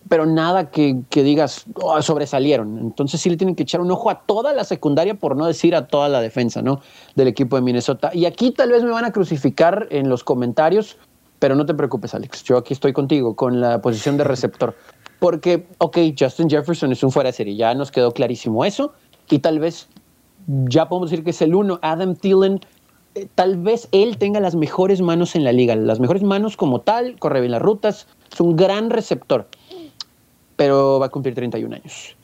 pero nada que, digas oh, sobresalieron. Entonces sí le tienen que echar un ojo a toda la secundaria, por no decir a toda la defensa ¿no? del equipo de Minnesota. Y aquí tal vez me van a crucificar en los comentarios, pero no te preocupes, Alex. Yo aquí estoy contigo con la posición de receptor. Porque, ok, Justin Jefferson es un fuera de serie, ya nos quedó clarísimo eso. Y tal vez ya podemos decir que es el uno. Adam Thielen, eh, tal vez él tenga las mejores manos en la liga, las mejores manos como tal, corre bien las rutas, es un gran receptor pero va a cumplir 31 años.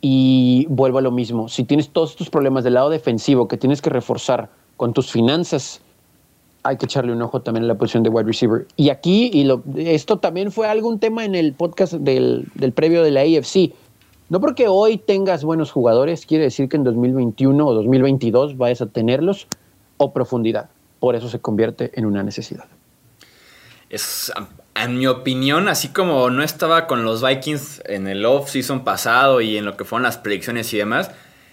Y vuelvo a lo mismo, si tienes todos estos problemas del lado defensivo que tienes que reforzar con tus finanzas, hay que echarle un ojo también a la posición de wide receiver. Y aquí, y lo, esto también fue algún tema en el podcast del, del previo de la AFC. No porque hoy tengas buenos jugadores, quiere decir que en 2021 o 2022 vayas a tenerlos o profundidad. Por eso se convierte en una necesidad. Es en mi opinión, así como no estaba con los Vikings en el off-season pasado y en lo que fueron las predicciones y demás,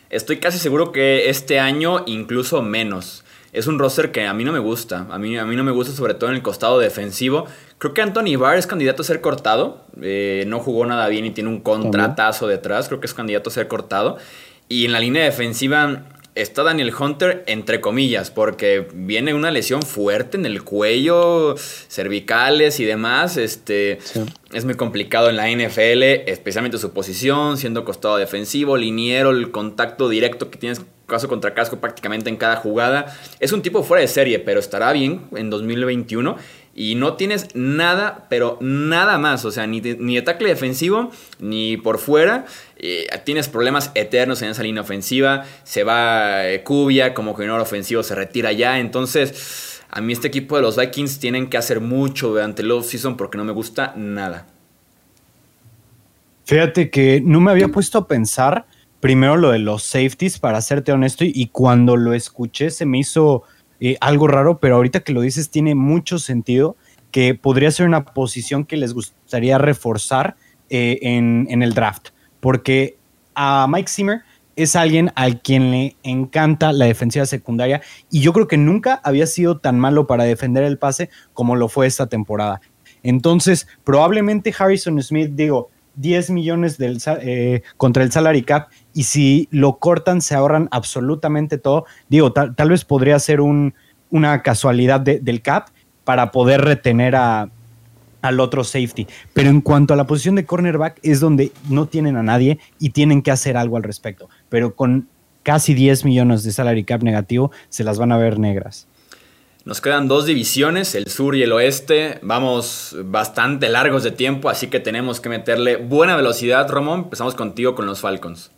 estoy casi seguro que este año incluso menos. Es un roster que a mí no me gusta. A mí, a mí no me gusta, sobre todo en el costado defensivo. Creo que Anthony Barr es candidato a ser cortado. Eh, no jugó nada bien y tiene un contratazo detrás. Creo que es candidato a ser cortado. Y en la línea defensiva, está Daniel Hunter entre comillas, porque viene una lesión fuerte en el cuello, cervicales y demás. Este, Es muy complicado en la NFL, especialmente su posición, siendo costado defensivo, liniero, el contacto directo que tienes caso contra casco prácticamente en cada jugada. Es un tipo fuera de serie, pero estará bien en 2021 y no tienes nada, pero nada más, o sea, ni de, ni tackle defensivo, ni por fuera. Eh, tienes problemas eternos en esa línea ofensiva. Se va Cubia, eh, como coordinador ofensivo, se retira ya. Entonces, a mí este equipo de los Vikings tienen que hacer mucho durante el off-season porque no me gusta nada. Fíjate que no me había puesto a pensar primero lo de los safeties, para serte honesto, y cuando lo escuché se me hizo eh, algo raro, pero ahorita que lo dices tiene mucho sentido que podría ser una posición que les gustaría reforzar eh, en, en, el draft, porque a Mike Zimmer es alguien al quien le encanta la defensiva secundaria y yo creo que nunca había sido tan malo para defender el pase como lo fue esta temporada. Entonces, probablemente Harrison Smith, digo, 10 millones del, eh, contra el salary cap y si lo cortan se ahorran absolutamente todo. Digo, tal, vez podría ser un, una casualidad del cap para poder retener a, al otro safety. Pero en cuanto a la posición de cornerback es donde no tienen a nadie y tienen que hacer algo al respecto. Pero con casi 10 millones de salary cap negativo se las van a ver negras. Nos quedan dos divisiones, el sur y el oeste. Vamos bastante largos de tiempo, así que tenemos que meterle buena velocidad, Romón. Empezamos contigo con los Falcons.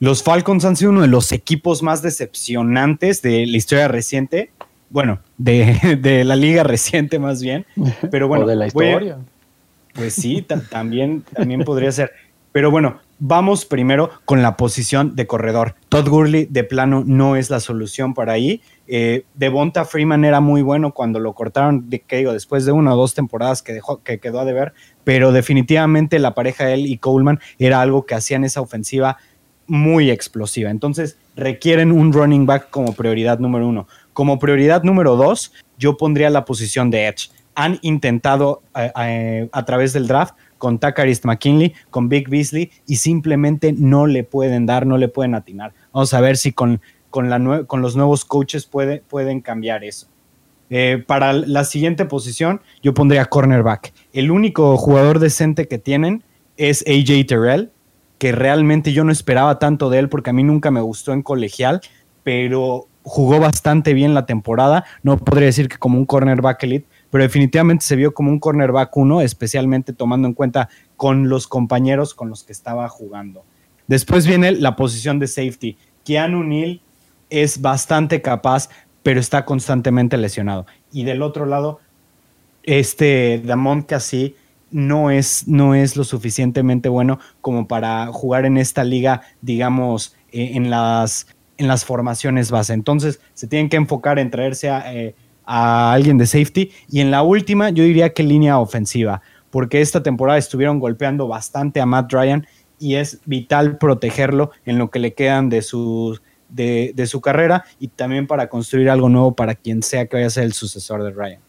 Los Falcons han sido uno de los equipos más decepcionantes de la historia reciente. Bueno, de, la liga reciente más bien. Pero bueno, de la historia. Pues sí, también, también podría ser. Pero bueno, vamos primero con la posición de corredor. Todd Gurley de plano no es la solución para ahí. Eh, Devonta Freeman era muy bueno cuando lo cortaron, de, que digo, después de una o dos temporadas que, dejó, que quedó a deber, pero definitivamente la pareja él y Coleman era algo que hacían esa ofensiva muy explosiva. Entonces requieren un running back como prioridad número uno. Como prioridad número dos, yo pondría la posición de Edge. Han intentado eh, eh, a través del draft con Takarist McKinley, con Big Beasley y simplemente no le pueden dar, no le pueden atinar. Vamos a ver si con, con, los nuevos coaches puede, pueden cambiar eso. Eh, para la siguiente posición, yo pondría cornerback. El único jugador decente que tienen es AJ Terrell, que realmente yo no esperaba tanto de él porque a mí nunca me gustó en colegial, pero jugó bastante bien la temporada. No podría decir que como un cornerback elite, pero definitivamente se vio como un cornerback uno, especialmente tomando en cuenta con los compañeros con los que estaba jugando. Después viene la posición de safety. Keanu Neal es bastante capaz, pero está constantemente lesionado. Y del otro lado, este Damon Cassie no es, no es lo suficientemente bueno como para jugar en esta liga, digamos, eh, en, las, en las formaciones base. Entonces, se tienen que enfocar en traerse a, eh, a alguien de safety. Y en la última, yo diría que línea ofensiva, porque esta temporada estuvieron golpeando bastante a Matt Ryan y es vital protegerlo en lo que le quedan de su, de, su carrera y también para construir algo nuevo para quien sea que vaya a ser el sucesor de Ryan.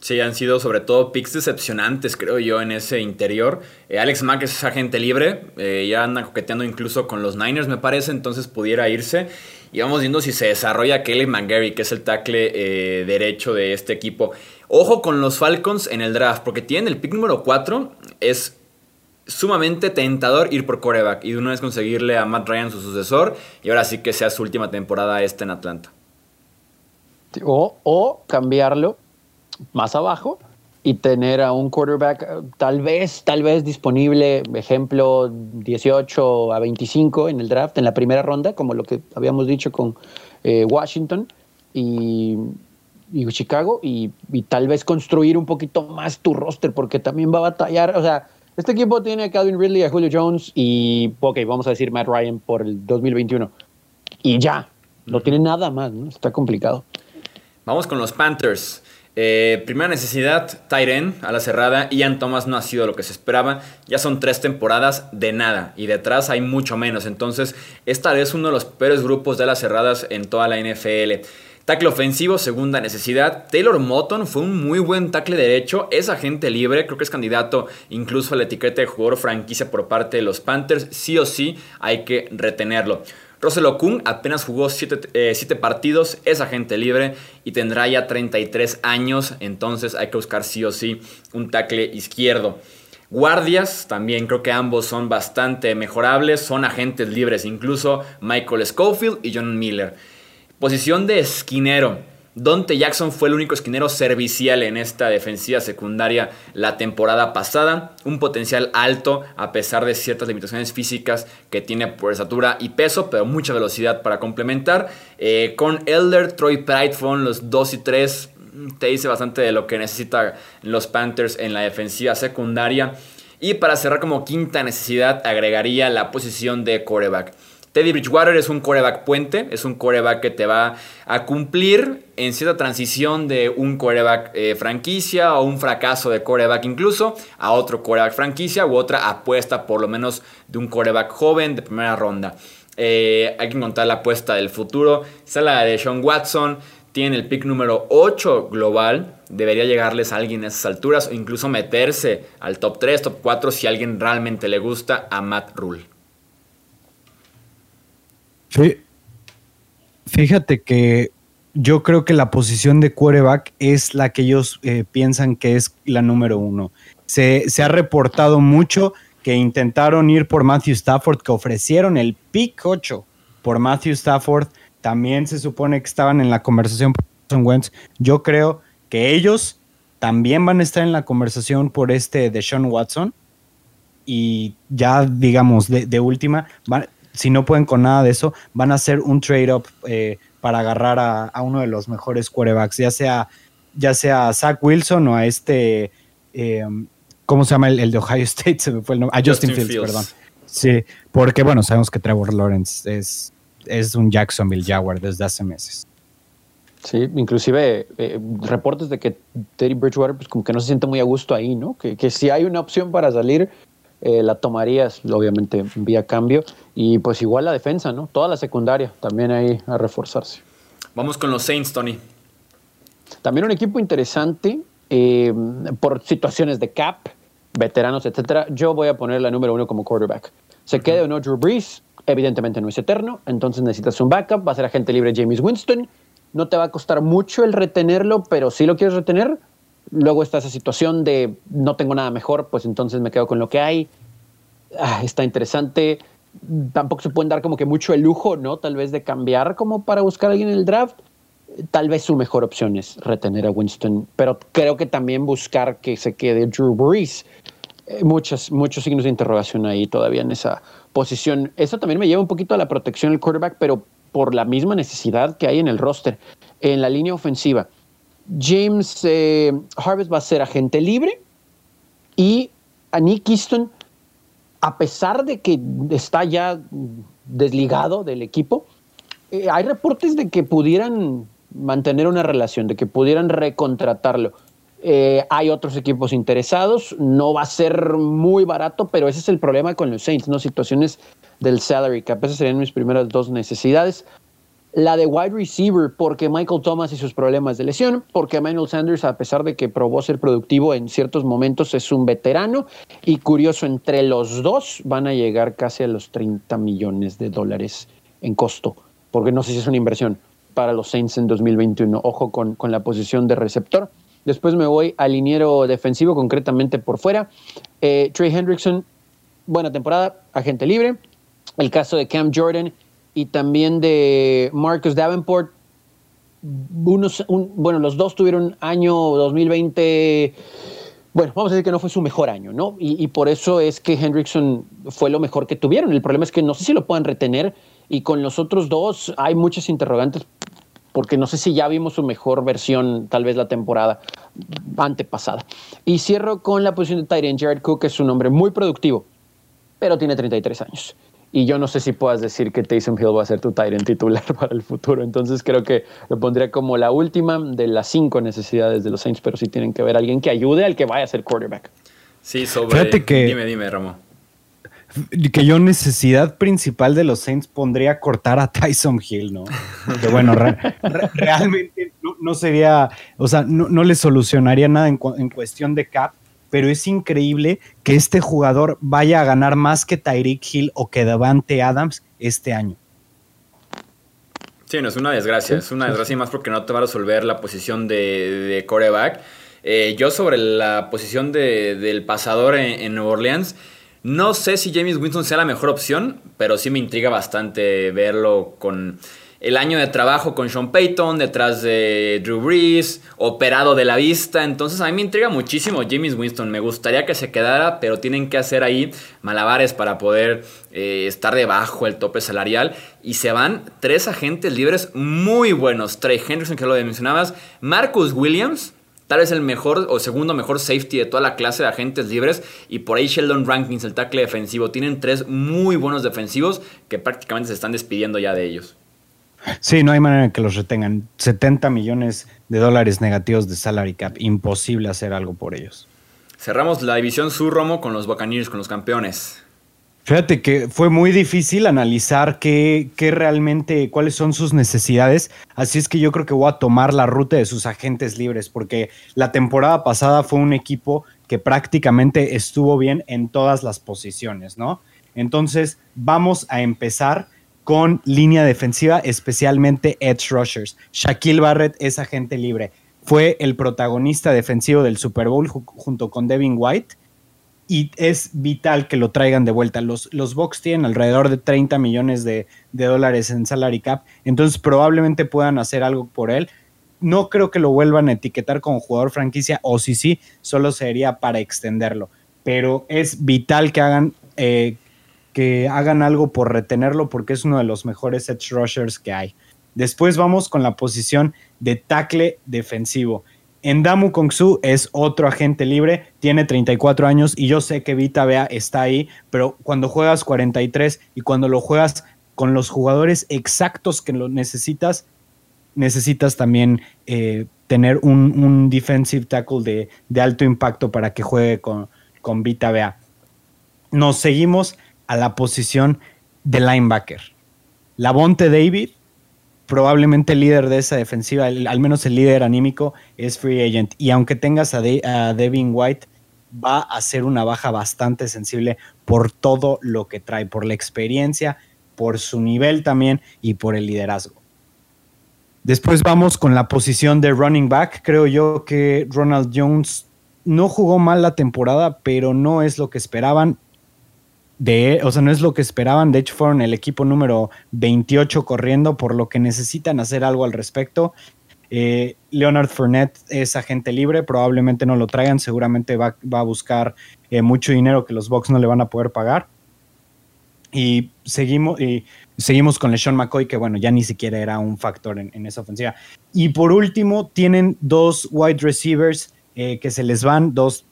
Sí, han sido sobre todo picks decepcionantes, creo yo, en ese interior. Eh, Alex Mack es agente libre, eh, ya anda coqueteando incluso con los Niners, me parece, entonces pudiera irse. Y vamos viendo si se desarrolla Kelly McGarry, que es el tackle eh, derecho de este equipo. Ojo con los Falcons en el draft, porque tienen el pick número 4. Es sumamente tentador ir por coreback y de una vez conseguirle a Matt Ryan su sucesor. Y ahora sí que sea su última temporada esta en Atlanta. O cambiarlo más abajo y tener a un quarterback eh, tal vez, tal vez disponible, ejemplo 18 a 25 en el draft, en la primera ronda, como lo que habíamos dicho con eh, Washington y, Chicago, y, tal vez construir un poquito más tu roster, porque también va a batallar, o sea, este equipo tiene a Calvin Ridley, a Julio Jones y, ok, vamos a decir Matt Ryan por el 2021. Y ya, no tiene nada más, ¿no? Está complicado. Vamos con los Panthers. Eh, primera necesidad, Tyren a la cerrada. Ian Thomas no ha sido lo que se esperaba. Ya son tres temporadas de nada y detrás hay mucho menos. Entonces, esta vez uno de los peores grupos de las cerradas en toda la NFL. Tackle ofensivo, segunda necesidad. Taylor Moton fue un muy buen tackle derecho. Es agente libre, creo que es candidato incluso a la etiqueta de jugador franquicia por parte de los Panthers. Sí o sí hay que retenerlo. Russell Okung apenas jugó 7 eh, partidos, es agente libre y tendrá ya 33 años, entonces hay que buscar sí o sí un tackle izquierdo. Guardias, también creo que ambos son bastante mejorables, son agentes libres, incluso Michael Schofield y John Miller. Posición de esquinero. Dante Jackson fue el único esquinero servicial en esta defensiva secundaria la temporada pasada. Un potencial alto a pesar de ciertas limitaciones físicas que tiene por estatura y peso, pero mucha velocidad para complementar. Eh, con Elder, Troy Pride los 2 y 3. Te dice bastante de lo que necesitan los Panthers en la defensiva secundaria. Y para cerrar como quinta necesidad agregaría la posición de coreback. Teddy Bridgewater es un coreback puente, es un coreback que te va a cumplir en cierta transición de un coreback eh, franquicia o un fracaso de coreback incluso a otro coreback franquicia u otra apuesta por lo menos de un coreback joven de primera ronda. Eh, hay que encontrar la apuesta del futuro. Esa es la de Sean Watson. Tiene el pick número 8 global. Debería llegarles a alguien a esas alturas o incluso meterse al top 3, top 4 si alguien realmente le gusta a Matt Rule. Fíjate que yo creo que la posición de quarterback es la que ellos eh, piensan que es la número uno. Se, ha reportado mucho que intentaron ir por Matthew Stafford, que ofrecieron el pick 8 por Matthew Stafford. También se supone que estaban en la conversación por Wentz. Yo creo que ellos también van a estar en la conversación por este de Sean Watson. Y ya, digamos, de, de última, van, si no pueden con nada de eso, van a hacer un trade-up eh, para agarrar a, uno de los mejores quarterbacks, ya sea, ya sea Zach Wilson o a este, eh, ¿cómo se llama el, de Ohio State? Se me fue el nombre. A Justin, Fields, perdón. Sí, porque bueno, sabemos que Trevor Lawrence es, es un Jacksonville Jaguar desde hace meses. Sí, inclusive eh, reportes de que Teddy Bridgewater pues como que no se siente muy a gusto ahí, ¿no? Que, que si hay una opción para salir, eh, la tomarías, obviamente, vía cambio. Y pues igual la defensa, ¿no? Toda la secundaria también ahí a reforzarse. Vamos con los Saints, Tony. También un equipo interesante eh, por situaciones de cap, veteranos, etcétera. Yo voy a poner la número uno como quarterback. Se quede o no Drew Brees, evidentemente no es eterno, entonces necesitas un backup. Va a ser agente libre James Winston. No te va a costar mucho el retenerlo, pero si lo quieres retener, Luego está esa situación de no tengo nada mejor, pues entonces me quedo con lo que hay. Ah, está interesante. Tampoco se pueden dar como que mucho el lujo, ¿no? Tal vez de cambiar como para buscar a alguien en el draft. Tal vez su mejor opción es retener a Winston, pero creo que también buscar que se quede Drew Brees. Eh, muchos, muchos signos de interrogación ahí todavía en esa posición. Eso también me lleva un poquito a la protección del quarterback, pero por la misma necesidad que hay en el roster, en la línea ofensiva. James eh, Harvest va a ser agente libre y a Nick Easton, a pesar de que está ya desligado del equipo, eh, hay reportes de que pudieran mantener una relación, de que pudieran recontratarlo. Eh, hay otros equipos interesados, no va a ser muy barato, pero ese es el problema con los Saints, ¿no? Situaciones del salary cap, esas serían mis primeras dos necesidades la de wide receiver, porque Michael Thomas y sus problemas de lesión, porque Emmanuel Sanders, a pesar de que probó ser productivo en ciertos momentos, es un veterano. Y curioso, entre los dos van a llegar casi a los 30 millones de dólares en costo, porque no sé si es una inversión para los Saints en 2021. Ojo con, con la posición de receptor. Después me voy al liniero defensivo, concretamente por fuera. Eh, Trey Hendrickson, buena temporada, agente libre. El caso de Cam Jordan y también de Marcus Davenport. Unos, bueno, los dos tuvieron año 2020. Bueno, vamos a decir que no fue su mejor año, ¿no? Y, por eso es que Hendrickson fue lo mejor que tuvieron. El problema es que no sé si lo puedan retener y con los otros dos hay muchas interrogantes porque no sé si ya vimos su mejor versión, tal vez la temporada antepasada. Y cierro con la posición de Tyrant. Jared Cook es un hombre muy productivo, pero tiene 33 años. Y yo no sé si puedas decir que Taysom Hill va a ser tu Tyrant titular para el futuro. Entonces creo que lo pondría como la última de las cinco necesidades de los Saints, pero sí tienen que ver alguien que ayude al que vaya a ser quarterback. Sí, sobre. que, dime, dime, Ramo. Que yo necesidad principal de los Saints pondría cortar a Tyson Hill, ¿no? Que bueno, realmente no, sería, o sea, no, le solucionaría nada en, en cuestión de cap pero es increíble que este jugador vaya a ganar más que Tyreek Hill o que Davante Adams este año. Sí, no, es una desgracia, es una desgracia más porque no te va a resolver la posición de, coreback. Eh, yo sobre la posición del pasador en, en Nueva Orleans, no sé si James Winston sea la mejor opción, pero sí me intriga bastante verlo con el año de trabajo con Sean Payton, detrás de Drew Brees, operado de la vista. Entonces a mí me intriga muchísimo James Winston. Me gustaría que se quedara, pero tienen que hacer ahí malabares para poder eh, estar debajo del tope salarial. Y se van tres agentes libres muy buenos. Trey Henderson, que lo mencionabas. Marcus Williams, tal vez el mejor o segundo mejor safety de toda la clase de agentes libres. Y por ahí Sheldon Rankins, el tackle defensivo. Tienen tres muy buenos defensivos que prácticamente se están despidiendo ya de ellos. Sí, no hay manera que los retengan. 70 millones de dólares negativos de salary cap. Imposible hacer algo por ellos. Cerramos la división sur, Romo, con los Buccaneers, con los campeones. Fíjate que fue muy difícil analizar qué, qué, realmente, cuáles son sus necesidades. Así es que yo creo que voy a tomar la ruta de sus agentes libres, porque la temporada pasada fue un equipo que prácticamente estuvo bien en todas las posiciones, ¿no? Entonces, vamos a empezar con línea defensiva, especialmente edge rushers. Shaquille Barrett es agente libre. Fue el protagonista defensivo del Super Bowl junto con Devin White y es vital que lo traigan de vuelta. Los, los Bucks tienen alrededor de 30 millones de, de, dólares en salary cap, entonces probablemente puedan hacer algo por él. No creo que lo vuelvan a etiquetar como jugador franquicia, o si sí, solo sería para extenderlo. Pero es vital que hagan eh, que hagan algo por retenerlo porque es uno de los mejores edge rushers que hay. Después vamos con la posición de tackle defensivo. Endamu Kongsu es otro agente libre, tiene 34 años y yo sé que Vita Bea está ahí, pero cuando juegas 43 y cuando lo juegas con los jugadores exactos que lo necesitas, necesitas también eh, tener un, defensive tackle de, alto impacto para que juegue con, con Vita Bea. Nos seguimos a la posición de linebacker. Lavonte David probablemente el líder de esa defensiva, al menos el líder anímico, es Free Agent. Y aunque tengas a, Devin White, va a ser una baja bastante sensible por todo lo que trae, por la experiencia, por su nivel también y por el liderazgo. Después vamos con la posición de running back. Creo yo que Ronald Jones no jugó mal la temporada, pero no es lo que esperaban o sea, no es lo que esperaban. De hecho, fueron el equipo número 28 corriendo, por lo que necesitan hacer algo al respecto. Eh, Leonard Fournette es agente libre, probablemente no lo traigan, seguramente va, a buscar eh, mucho dinero que los Bucks no le van a poder pagar. Y seguimos, y seguimos con LeSean McCoy, que bueno, ya ni siquiera era un factor en, esa ofensiva. Y por último, tienen dos wide receivers eh, que se les van, dos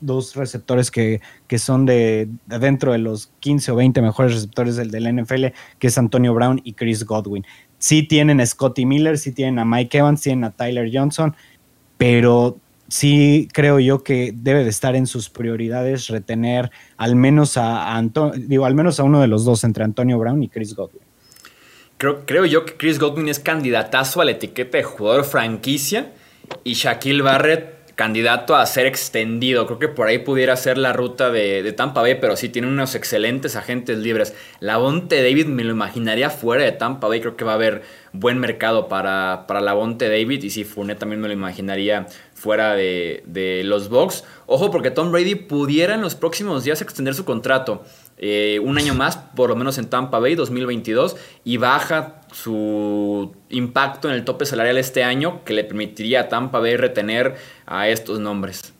dos receptores que, son de, dentro de los 15 o 20 mejores receptores del, del, NFL, que es Antonio Brown y Chris Godwin. Sí tienen a Scotty Miller, sí tienen a Mike Evans, tienen a Tyler Johnson, pero sí creo yo que debe de estar en sus prioridades retener al menos a, digo, al menos a uno de los dos entre Antonio Brown y Chris Godwin. Creo, creo yo que Chris Godwin es candidatazo a la etiqueta de jugador franquicia y Shaquille Barrett candidato a ser extendido. Creo que por ahí pudiera ser la ruta de, Tampa Bay, pero sí tiene unos excelentes agentes libres. La Bonte David me lo imaginaría fuera de Tampa Bay. Creo que va a haber buen mercado para, para la Bonte David. Y sí, Fournette también me lo imaginaría fuera de, de los Bucks. Ojo, porque Tom Brady pudiera en los próximos días extender su contrato. Eh, un año más, por lo menos en Tampa Bay 2022, y baja su impacto en el tope salarial este año, que le permitiría a Tampa Bay retener a estos nombres.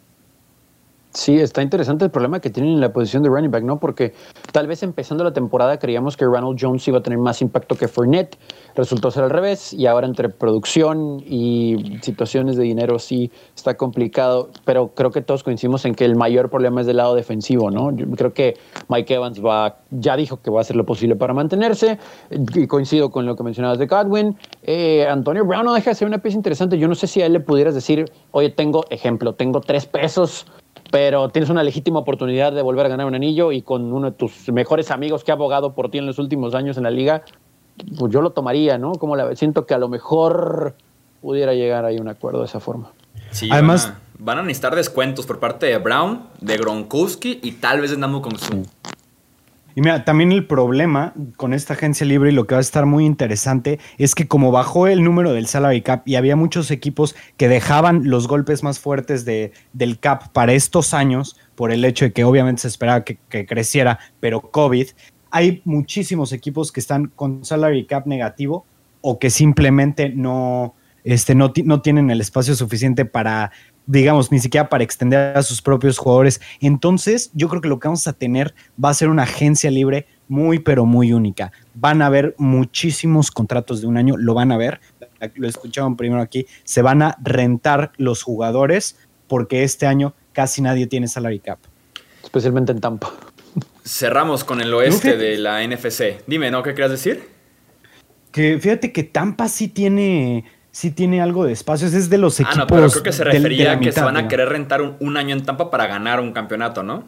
Sí, está interesante el problema que tienen en la posición de running back, ¿no? Porque tal vez empezando la temporada creíamos que Ronald Jones iba a tener más impacto que Fournette. Resultó ser al revés y ahora entre producción y situaciones de dinero sí está complicado. Pero creo que todos coincidimos en que el mayor problema es del lado defensivo, ¿no? Yo creo que Mike Evans va, ya dijo que va a hacer lo posible para mantenerse. Y coincido con lo que mencionabas de Godwin. Eh, Antonio Brown no deja de ser una pieza interesante. Yo no sé si a él le pudieras decir, oye, tengo ejemplo, tengo tres pesos pero tienes una legítima oportunidad de volver a ganar un anillo y con uno de tus mejores amigos que ha abogado por ti en los últimos años en la liga, pues yo lo tomaría, ¿no? Como la, siento que a lo mejor pudiera llegar ahí un acuerdo de esa forma. Sí, además van a, necesitar descuentos por parte de Brown, de Gronkowski y tal vez de Namu Kongsu. Y mira, también el problema con esta agencia libre y lo que va a estar muy interesante es que como bajó el número del salary cap y había muchos equipos que dejaban los golpes más fuertes de, del cap para estos años, por el hecho de que obviamente se esperaba que, creciera, pero COVID, hay muchísimos equipos que están con salary cap negativo o que simplemente no, este, no, no tienen el espacio suficiente para digamos, ni siquiera para extender a sus propios jugadores. Entonces, yo creo que lo que vamos a tener va a ser una agencia libre muy, pero muy única. Van a haber muchísimos contratos de un año, lo van a ver, lo escuchaban primero aquí, se van a rentar los jugadores porque este año casi nadie tiene salary cap. Especialmente en Tampa. Cerramos con el oeste de la NFC. Dime, ¿no? ¿Qué querías decir? Que fíjate que Tampa sí tiene sí tiene algo de espacios. Es de los equipos. Ah, no, pero creo que se refería a que se van a querer rentar un, año en Tampa para ganar un campeonato, ¿no?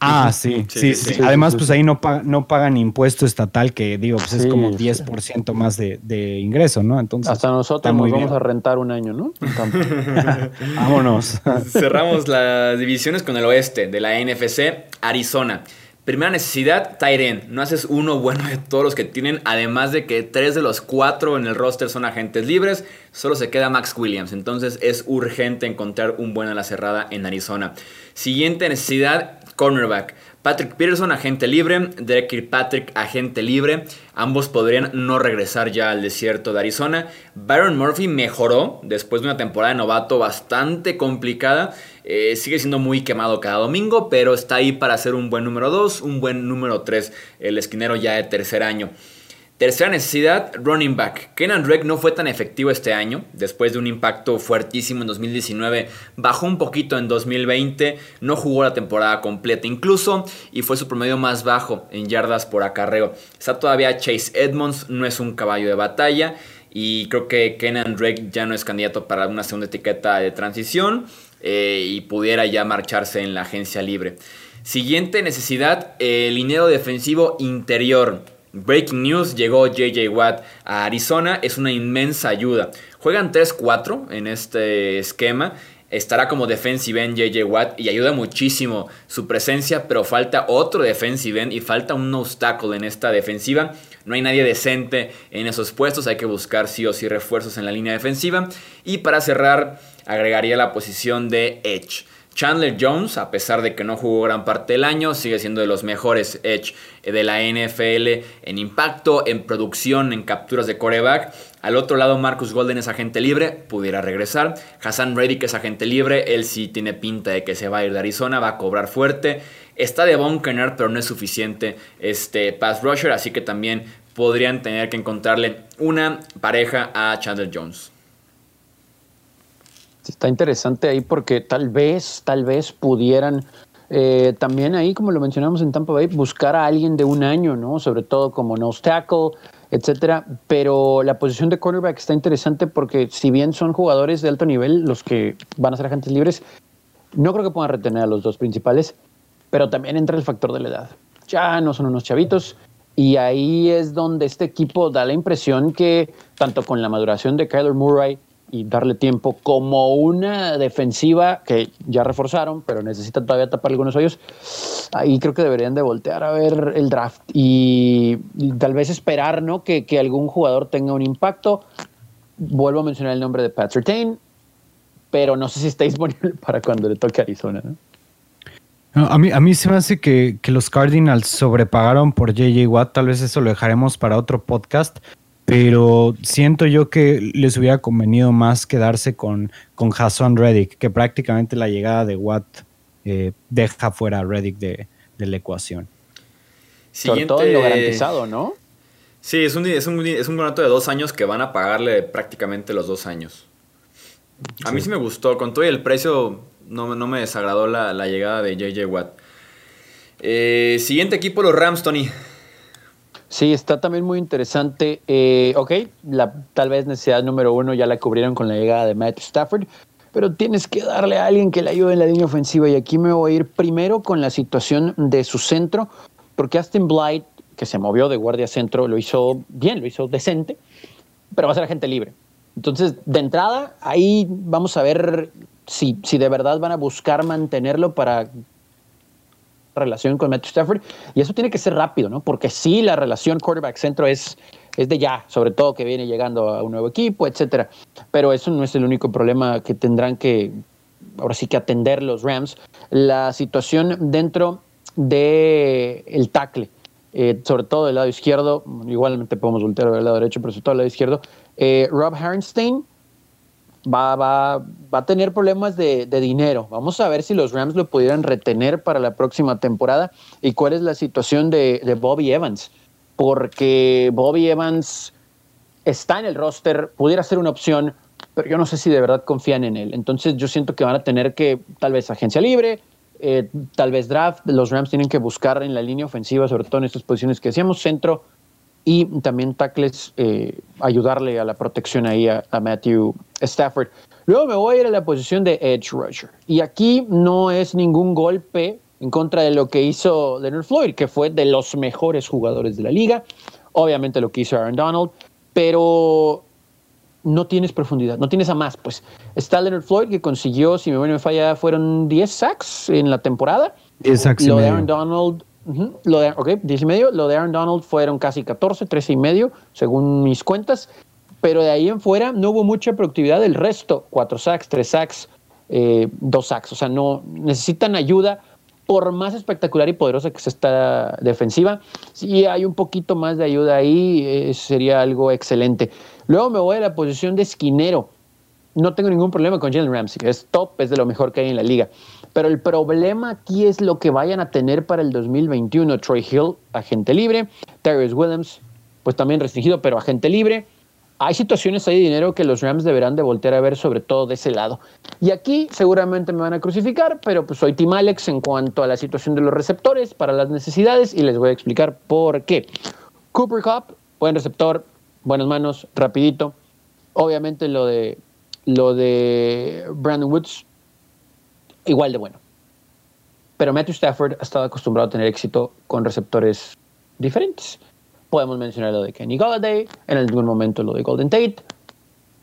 Ah, sí sí, sí, Además, pues ahí no, no pagan impuesto estatal, que digo, pues es como 10% más de, ingreso, ¿no? Entonces. Hasta nosotros nos vamos a rentar un año, ¿no? Vámonos. Cerramos las divisiones con el oeste de la NFC, Arizona. Primera necesidad, Tyren. No haces uno bueno de todos los que tienen, además de que tres de los cuatro en el roster son agentes libres, solo se queda Max Williams. Entonces es urgente encontrar un buen a la cerrada en Arizona. Siguiente necesidad, cornerback. Patrick Peterson, agente libre. Derek Kirkpatrick, agente libre. Ambos podrían no regresar ya al desierto de Arizona. Byron Murphy mejoró después de una temporada de novato bastante complicada. Eh, sigue siendo muy quemado cada domingo, pero está ahí para ser un buen número 2, un buen número 3. El esquinero ya de tercer año. Tercera necesidad, running back. Kenan Drake no fue tan efectivo este año. Después de un impacto fuertísimo en 2019, bajó un poquito en 2020. No jugó la temporada completa incluso y fue su promedio más bajo en yardas por acarreo. Está todavía Chase Edmonds, no es un caballo de batalla. Y creo que Kenan Drake ya no es candidato para una segunda etiqueta de transición eh, y pudiera ya marcharse en la agencia libre. Siguiente necesidad, el dinero defensivo interior. Breaking news, llegó JJ Watt a Arizona, es una inmensa ayuda. Juegan 3-4 en este esquema. Estará como defensive end JJ Watt y ayuda muchísimo su presencia, pero falta otro defensive end y falta un obstáculo en esta defensiva. No hay nadie decente en esos puestos, hay que buscar sí o sí refuerzos en la línea defensiva. Y para cerrar, agregaría la posición de Edge. Chandler Jones, a pesar de que no jugó gran parte del año, sigue siendo de los mejores edge de la NFL en impacto, en producción, en capturas de coreback. Al otro lado, Marcus Golden es agente libre, pudiera regresar. Hassan Reddick es agente libre, él sí tiene pinta de que se va a ir de Arizona, va a cobrar fuerte. Está de Von pero no es suficiente este pass rusher, así que también podrían tener que encontrarle una pareja a Chandler Jones. Está interesante ahí porque tal vez, tal vez pudieran eh, también ahí, como lo mencionamos en Tampa Bay, buscar a alguien de un año, ¿no? Sobre todo como nose tackle, etcétera. Pero la posición de cornerback está interesante porque si bien son jugadores de alto nivel los que van a ser agentes libres, no creo que puedan retener a los dos principales, pero también entra el factor de la edad. Ya no son unos chavitos, y ahí es donde este equipo da la impresión que, tanto con la maduración de Kyler Murray y darle tiempo, como una defensiva que ya reforzaron, pero necesitan todavía tapar algunos hoyos, ahí creo que deberían de voltear a ver el draft y, tal vez esperar ¿no? que, que, algún jugador tenga un impacto. Vuelvo a mencionar el nombre de Pat Surtain, pero no sé si está disponible para cuando le toque a Arizona. ¿no? A mí, a mí se me hace que, los Cardinals sobrepagaron por JJ Watt. Tal vez eso lo dejaremos para otro podcast. Pero siento yo que les hubiera convenido más quedarse con, con Hassan Reddick, que prácticamente la llegada de Watt eh, deja fuera a Reddick de, la ecuación. Sobre todo en lo garantizado, ¿no? Sí, es un, es, un, es un contrato de dos años que van a pagarle prácticamente los dos años. A mí sí me gustó, con todo el precio no, no me desagradó la, llegada de JJ Watt. Eh, siguiente equipo, los Rams, Tony. Sí, está también muy interesante. Eh, ok, la tal vez necesidad número uno ya la cubrieron con la llegada de Matt Stafford, pero tienes que darle a alguien que le ayude en la línea ofensiva. Y aquí me voy a ir primero con la situación de su centro, porque Aston Blight, que se movió de guardia centro, lo hizo bien, lo hizo decente, pero va a ser agente libre. Entonces, de entrada, ahí vamos a ver si, si de verdad van a buscar mantenerlo para relación con Matthew Stafford. Y eso tiene que ser rápido, ¿no? Porque sí, la relación quarterback-centro es, es de ya, sobre todo que viene llegando a un nuevo equipo, etcétera. Pero eso no es el único problema que tendrán que, ahora sí que atender los Rams. La situación dentro del el tackle, eh, sobre todo del lado izquierdo, igualmente podemos voltear al lado derecho, pero sobre todo del lado izquierdo, eh, Rob Harnstein va, va, va a tener problemas de, dinero. Vamos a ver si los Rams lo pudieran retener para la próxima temporada y cuál es la situación de, Bobby Evans. Porque Bobby Evans está en el roster, pudiera ser una opción, pero yo no sé si de verdad confían en él. Entonces yo siento que van a tener que, tal vez agencia libre, eh, tal vez draft, los Rams tienen que buscar en la línea ofensiva, sobre todo en estas posiciones que decíamos, centro y también tackles, eh, ayudarle a la protección ahí a, Matthew Stafford. Luego me voy a ir a la posición de edge rusher. Y aquí no es ningún golpe en contra de lo que hizo Leonard Floyd, que fue de los mejores jugadores de la liga. Obviamente lo que hizo Aaron Donald, pero no tienes profundidad, no tienes a más. Pues está Leonard Floyd que consiguió, si me falla, fueron 10 sacks en la temporada. 10 sacks. Lo de Aaron Donald lo de, ok, 10 y medio. Lo de Aaron Donald fueron casi 14, 13 y medio, según mis cuentas. Pero de ahí en fuera no hubo mucha productividad. El resto, 4 sacks, 3 sacks, 2 eh, sacks. O sea, no necesitan ayuda. Por más espectacular y poderosa que sea esta defensiva, si hay un poquito más de ayuda ahí, eh, sería algo excelente. Luego me voy a la posición de esquinero. No tengo ningún problema con Jalen Ramsey. Es top, es de lo mejor que hay en la liga. Pero el problema aquí es lo que vayan a tener para el 2021. Troy Hill, agente libre. Tyrese Williams, pues también restringido, pero agente libre. Hay situaciones de dinero que los Rams deberán de voltear a ver, sobre todo de ese lado. Y aquí seguramente me van a crucificar, pero pues soy Tim Alex en cuanto a la situación de los receptores para las necesidades y les voy a explicar por qué. Cooper Cup, buen receptor, buenas manos, rapidito. Obviamente lo de, lo de Brandon Woods, igual de bueno. Pero Matthew Stafford ha estado acostumbrado a tener éxito con receptores diferentes. Podemos mencionar lo de Kenny Golladay, en algún momento lo de Golden Tate.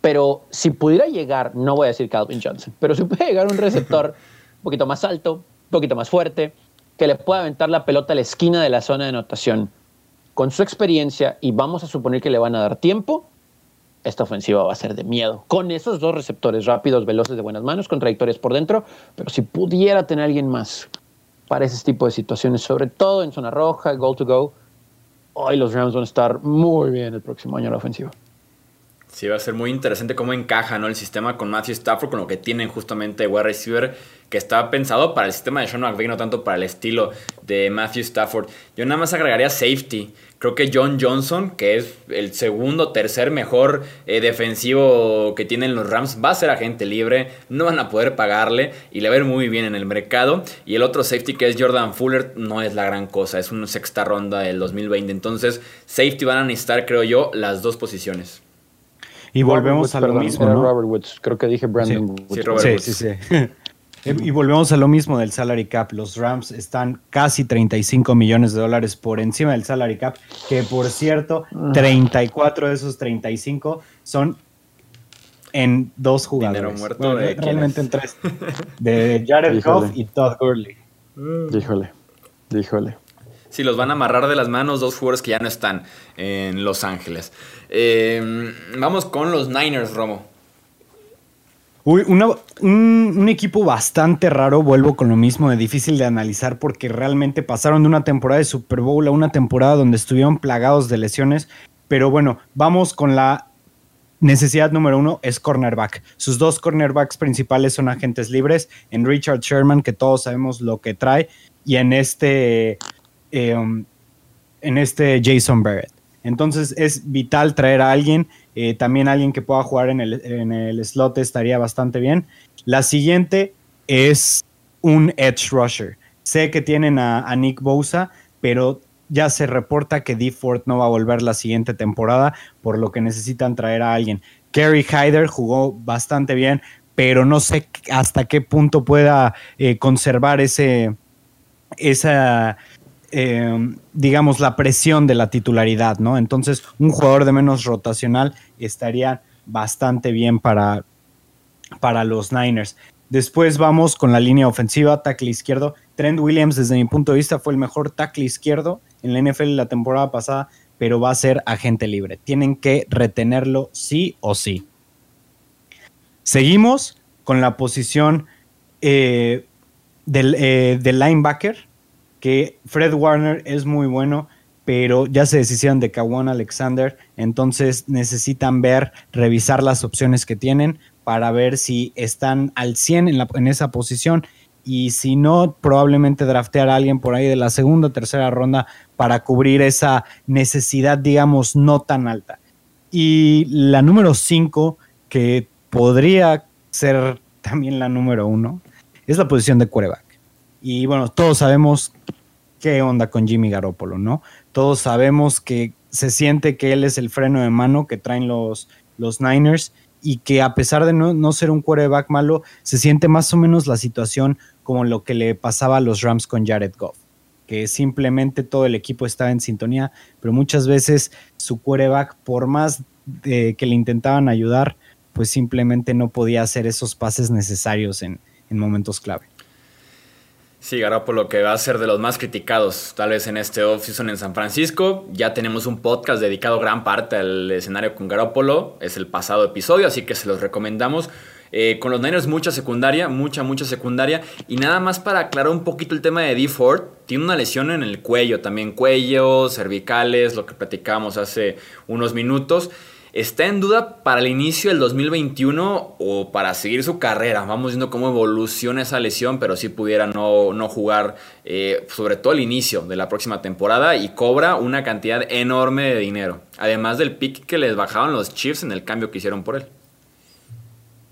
Pero si pudiera llegar, no voy a decir Calvin Johnson, pero si puede llegar un receptor un poquito más alto, un poquito más fuerte, que le pueda aventar la pelota a la esquina de la zona de anotación, con su experiencia, y vamos a suponer que le van a dar tiempo, esta ofensiva va a ser de miedo. Con esos dos receptores rápidos, veloces, de buenas manos, con trayectorias por dentro, pero si pudiera tener alguien más para ese tipo de situaciones, sobre todo en zona roja, goal to go, hoy los Rams van a estar muy bien el próximo año en la ofensiva. Sí, va a ser muy interesante cómo encaja ¿no? el sistema con Matthew Stafford, con lo que tienen justamente wide receiver, que está pensado para el sistema de Sean McVay, no tanto para el estilo de Matthew Stafford. Yo nada más agregaría safety. Creo que John Johnson, que es el segundo, tercer mejor eh, defensivo que tienen los Rams, va a ser agente libre, no van a poder pagarle y le va a ir muy bien en el mercado. Y el otro safety que es Jordan Fuller no es la gran cosa, es una sexta ronda del 2020. Entonces, safety van a necesitar, creo yo, las dos posiciones. Y volvemos a lo mismo. ¿no? Robert Woods, creo que dije Brandon sí. Woods. Sí, sí, sí, sí. Y volvemos a lo mismo del salary cap. Los Rams están casi 35 millones de dólares por encima del salary cap, que por cierto, 34 de esos 35 son en dos jugadores. Dinero muerto de realmente en tres. De Jared Goff y Todd Gurley. Díjole, díjole. Sí, los van a amarrar de las manos dos jugadores que ya no están en Los Ángeles. Eh, vamos con los Niners, Romo. Uy, un, equipo bastante raro, vuelvo con lo mismo, de difícil de analizar porque realmente pasaron de una temporada de Super Bowl a una temporada donde estuvieron plagados de lesiones. Pero bueno, vamos con la necesidad número uno, es cornerback. Sus dos cornerbacks principales son agentes libres, en Richard Sherman, que todos sabemos lo que trae, y en este, em, en este Jason Barrett. Entonces es vital traer a alguien eh, también alguien que pueda jugar en el, slot estaría bastante bien. La siguiente es un edge rusher. Sé que tienen a, Nick Bosa, pero ya se reporta que D. Ford no va a volver la siguiente temporada, por lo que necesitan traer a alguien. Kerry Hyder jugó bastante bien, pero no sé hasta qué punto pueda eh, conservar ese, esa, eh, digamos, la presión de la titularidad, ¿no? Entonces, un jugador de menos rotacional estaría bastante bien para, para los Niners. Después vamos con la línea ofensiva, tackle izquierdo. Trent Williams, desde mi punto de vista, fue el mejor tackle izquierdo en la NFL la temporada pasada, pero va a ser agente libre. Tienen que retenerlo sí o sí. Seguimos con la posición eh, eh, del linebacker que Fred Warner es muy bueno, pero ya se deshicieron de Kawan Alexander, entonces necesitan ver, revisar las opciones que tienen para ver si están al 100 en, esa posición y si no, probablemente draftear a alguien por ahí de la segunda o tercera ronda para cubrir esa necesidad, digamos, no tan alta. Y la número 5, que podría ser también la número 1, es la posición de quarterback. Y bueno, todos sabemos qué onda con Jimmy Garoppolo, ¿no? Todos sabemos que se siente que él es el freno de mano que traen los, los Niners y que a pesar de no, ser un quarterback malo, se siente más o menos la situación como lo que le pasaba a los Rams con Jared Goff, que simplemente todo el equipo estaba en sintonía, pero muchas veces su quarterback, por más que le intentaban ayudar, pues simplemente no podía hacer esos pases necesarios en, en momentos clave. Sí, Garoppolo que va a ser de los más criticados tal vez en este offseason en San Francisco. Ya tenemos un podcast dedicado gran parte al escenario con Garoppolo. Es el pasado episodio, así que se los recomendamos. Eh, con los Niners mucha secundaria, mucha, mucha secundaria. Y nada más para aclarar un poquito el tema de D. Ford, tiene una lesión en el cuello, también cuello, cervicales, lo que platicábamos hace unos minutos. Está en duda para el inicio del 2021 o para seguir su carrera. Vamos viendo cómo evoluciona esa lesión, pero sí pudiera no, no jugar, eh, sobre todo el inicio de la próxima temporada y cobra una cantidad enorme de dinero. Además del pick que les bajaban los Chiefs en el cambio que hicieron por él.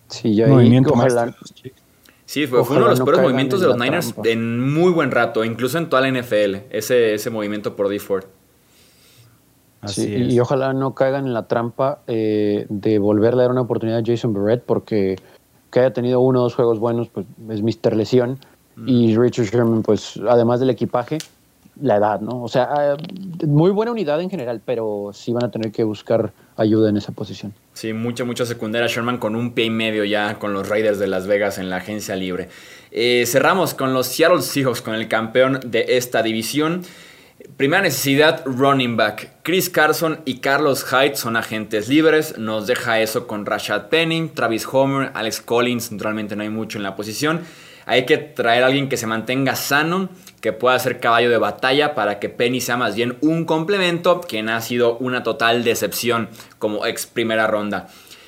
Sí, ya Movimiento Sí, fue, uno de los peores movimientos de los Niners en muy buen rato, incluso en toda la NFL, ese, ese movimiento por D. Ford. y ojalá no caigan en la trampa eh, de volverle a dar una oportunidad a Jason Barrett, porque que haya tenido uno o dos juegos buenos, pues es Mr. Lesión. Mm. Y Richard Sherman, pues además del equipaje, la edad, ¿no? O sea, ah, muy buena unidad en general, pero sí van a tener que buscar ayuda en esa posición. Sí, mucha, mucha secundaria. Sherman con un pie y medio ya con los Raiders de Las Vegas en la agencia libre. Eh, cerramos con los Seattle Seahawks, con el campeón de esta división. Primera necesidad, running back. Chris Carson y Carlos Hyde son agentes libres. Nos deja eso con Rashad Penning, Travis Homer, Alex Collins. Naturalmente no hay mucho en la posición. Hay que traer a alguien que se mantenga sano que pueda ser caballo de batalla para que Penny sea más bien un complemento, quien ha sido una total decepción como ex primera ronda.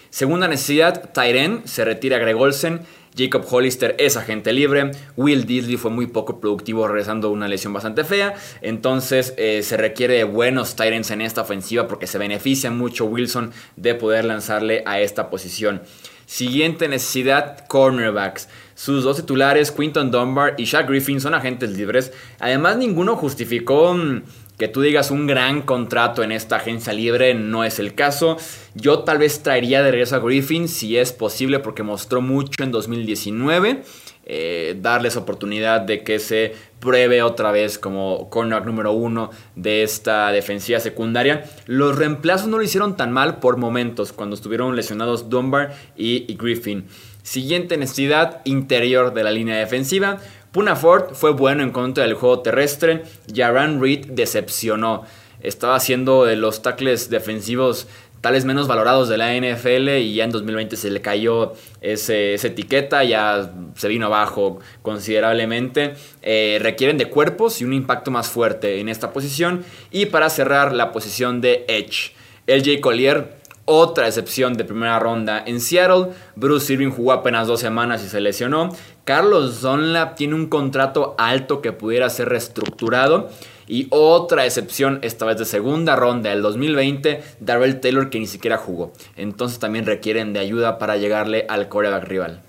Segunda necesidad, Tyren se retira Greg Olsen. Jacob Hollister es agente libre. Will Disley fue muy poco productivo regresando una lesión bastante fea. Entonces eh, se requiere de buenos Tyrants en esta ofensiva porque se beneficia mucho Wilson de poder lanzarle a esta posición. Siguiente necesidad, cornerbacks. Sus dos titulares, Quinton Dunbar y Shaq Griffin, son agentes libres. Además, ninguno justificó mm, que tú digas un gran contrato en esta agencia libre, no es el caso. Yo tal vez traería de regreso a Griffin si es posible porque mostró mucho en 2019. Eh, darles oportunidad de que se pruebe otra vez como corner número uno de esta defensiva secundaria. Los reemplazos no lo hicieron tan mal por momentos cuando estuvieron lesionados Dunbar y Griffin. Siguiente necesidad interior de la línea defensiva. Puna Ford fue bueno en contra del juego terrestre. Jaran Reed decepcionó. Estaba haciendo de los tackles defensivos tales menos valorados de la NFL y ya en 2020 se le cayó ese, esa etiqueta, ya se vino abajo considerablemente. Eh, requieren de cuerpos y un impacto más fuerte en esta posición. Y para cerrar la posición de Edge. LJ Collier otra excepción de primera ronda en Seattle. Bruce Irving jugó apenas dos semanas y se lesionó. Carlos Dunlap tiene un contrato alto que pudiera ser reestructurado. Y otra excepción, esta vez de segunda ronda del 2020, Darrell Taylor que ni siquiera jugó. Entonces también requieren de ayuda para llegarle al coreback rival.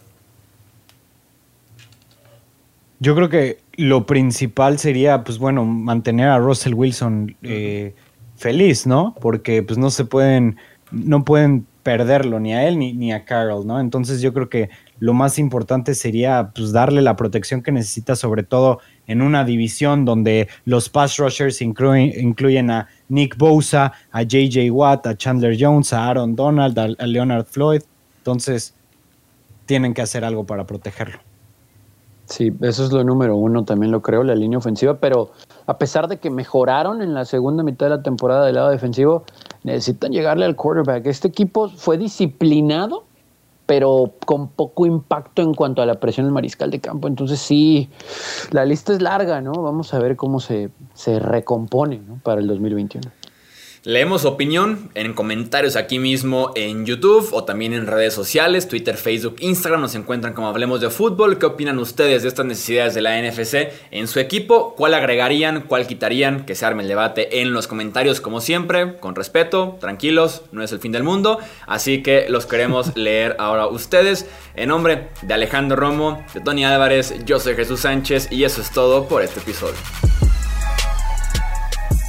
Yo creo que lo principal sería, pues bueno, mantener a Russell Wilson eh, feliz, ¿no? Porque pues no se pueden no pueden perderlo ni a él ni, ni, a Carroll, ¿no? Entonces yo creo que lo más importante sería pues, darle la protección que necesita, sobre todo en una división donde los pass rushers incluyen, a Nick Bosa, a JJ Watt, a Chandler Jones, a Aaron Donald, a Leonard Floyd. Entonces tienen que hacer algo para protegerlo. Sí, eso es lo número uno, también lo creo, la línea ofensiva, pero a pesar de que mejoraron en la segunda mitad de la temporada del lado defensivo, necesitan llegarle al quarterback. Este equipo fue disciplinado, pero con poco impacto en cuanto a la presión del mariscal de campo. Entonces sí, la lista es larga, ¿no? Vamos a ver cómo se, se recompone para el 2021. Leemos opinión en comentarios aquí mismo en YouTube o también en redes sociales, Twitter, Facebook, Instagram. Nos encuentran como Hablemos de Fútbol. ¿Qué opinan ustedes de estas necesidades de la NFC en su equipo? ¿Cuál agregarían? ¿Cuál quitarían? Que se arme el debate en los comentarios como siempre, con respeto, tranquilos, no es el fin del mundo. Así que los queremos leer ahora ustedes. En nombre de Alejandro Romo, de Tony Álvarez, yo soy Jesús Sánchez y eso es todo por este episodio.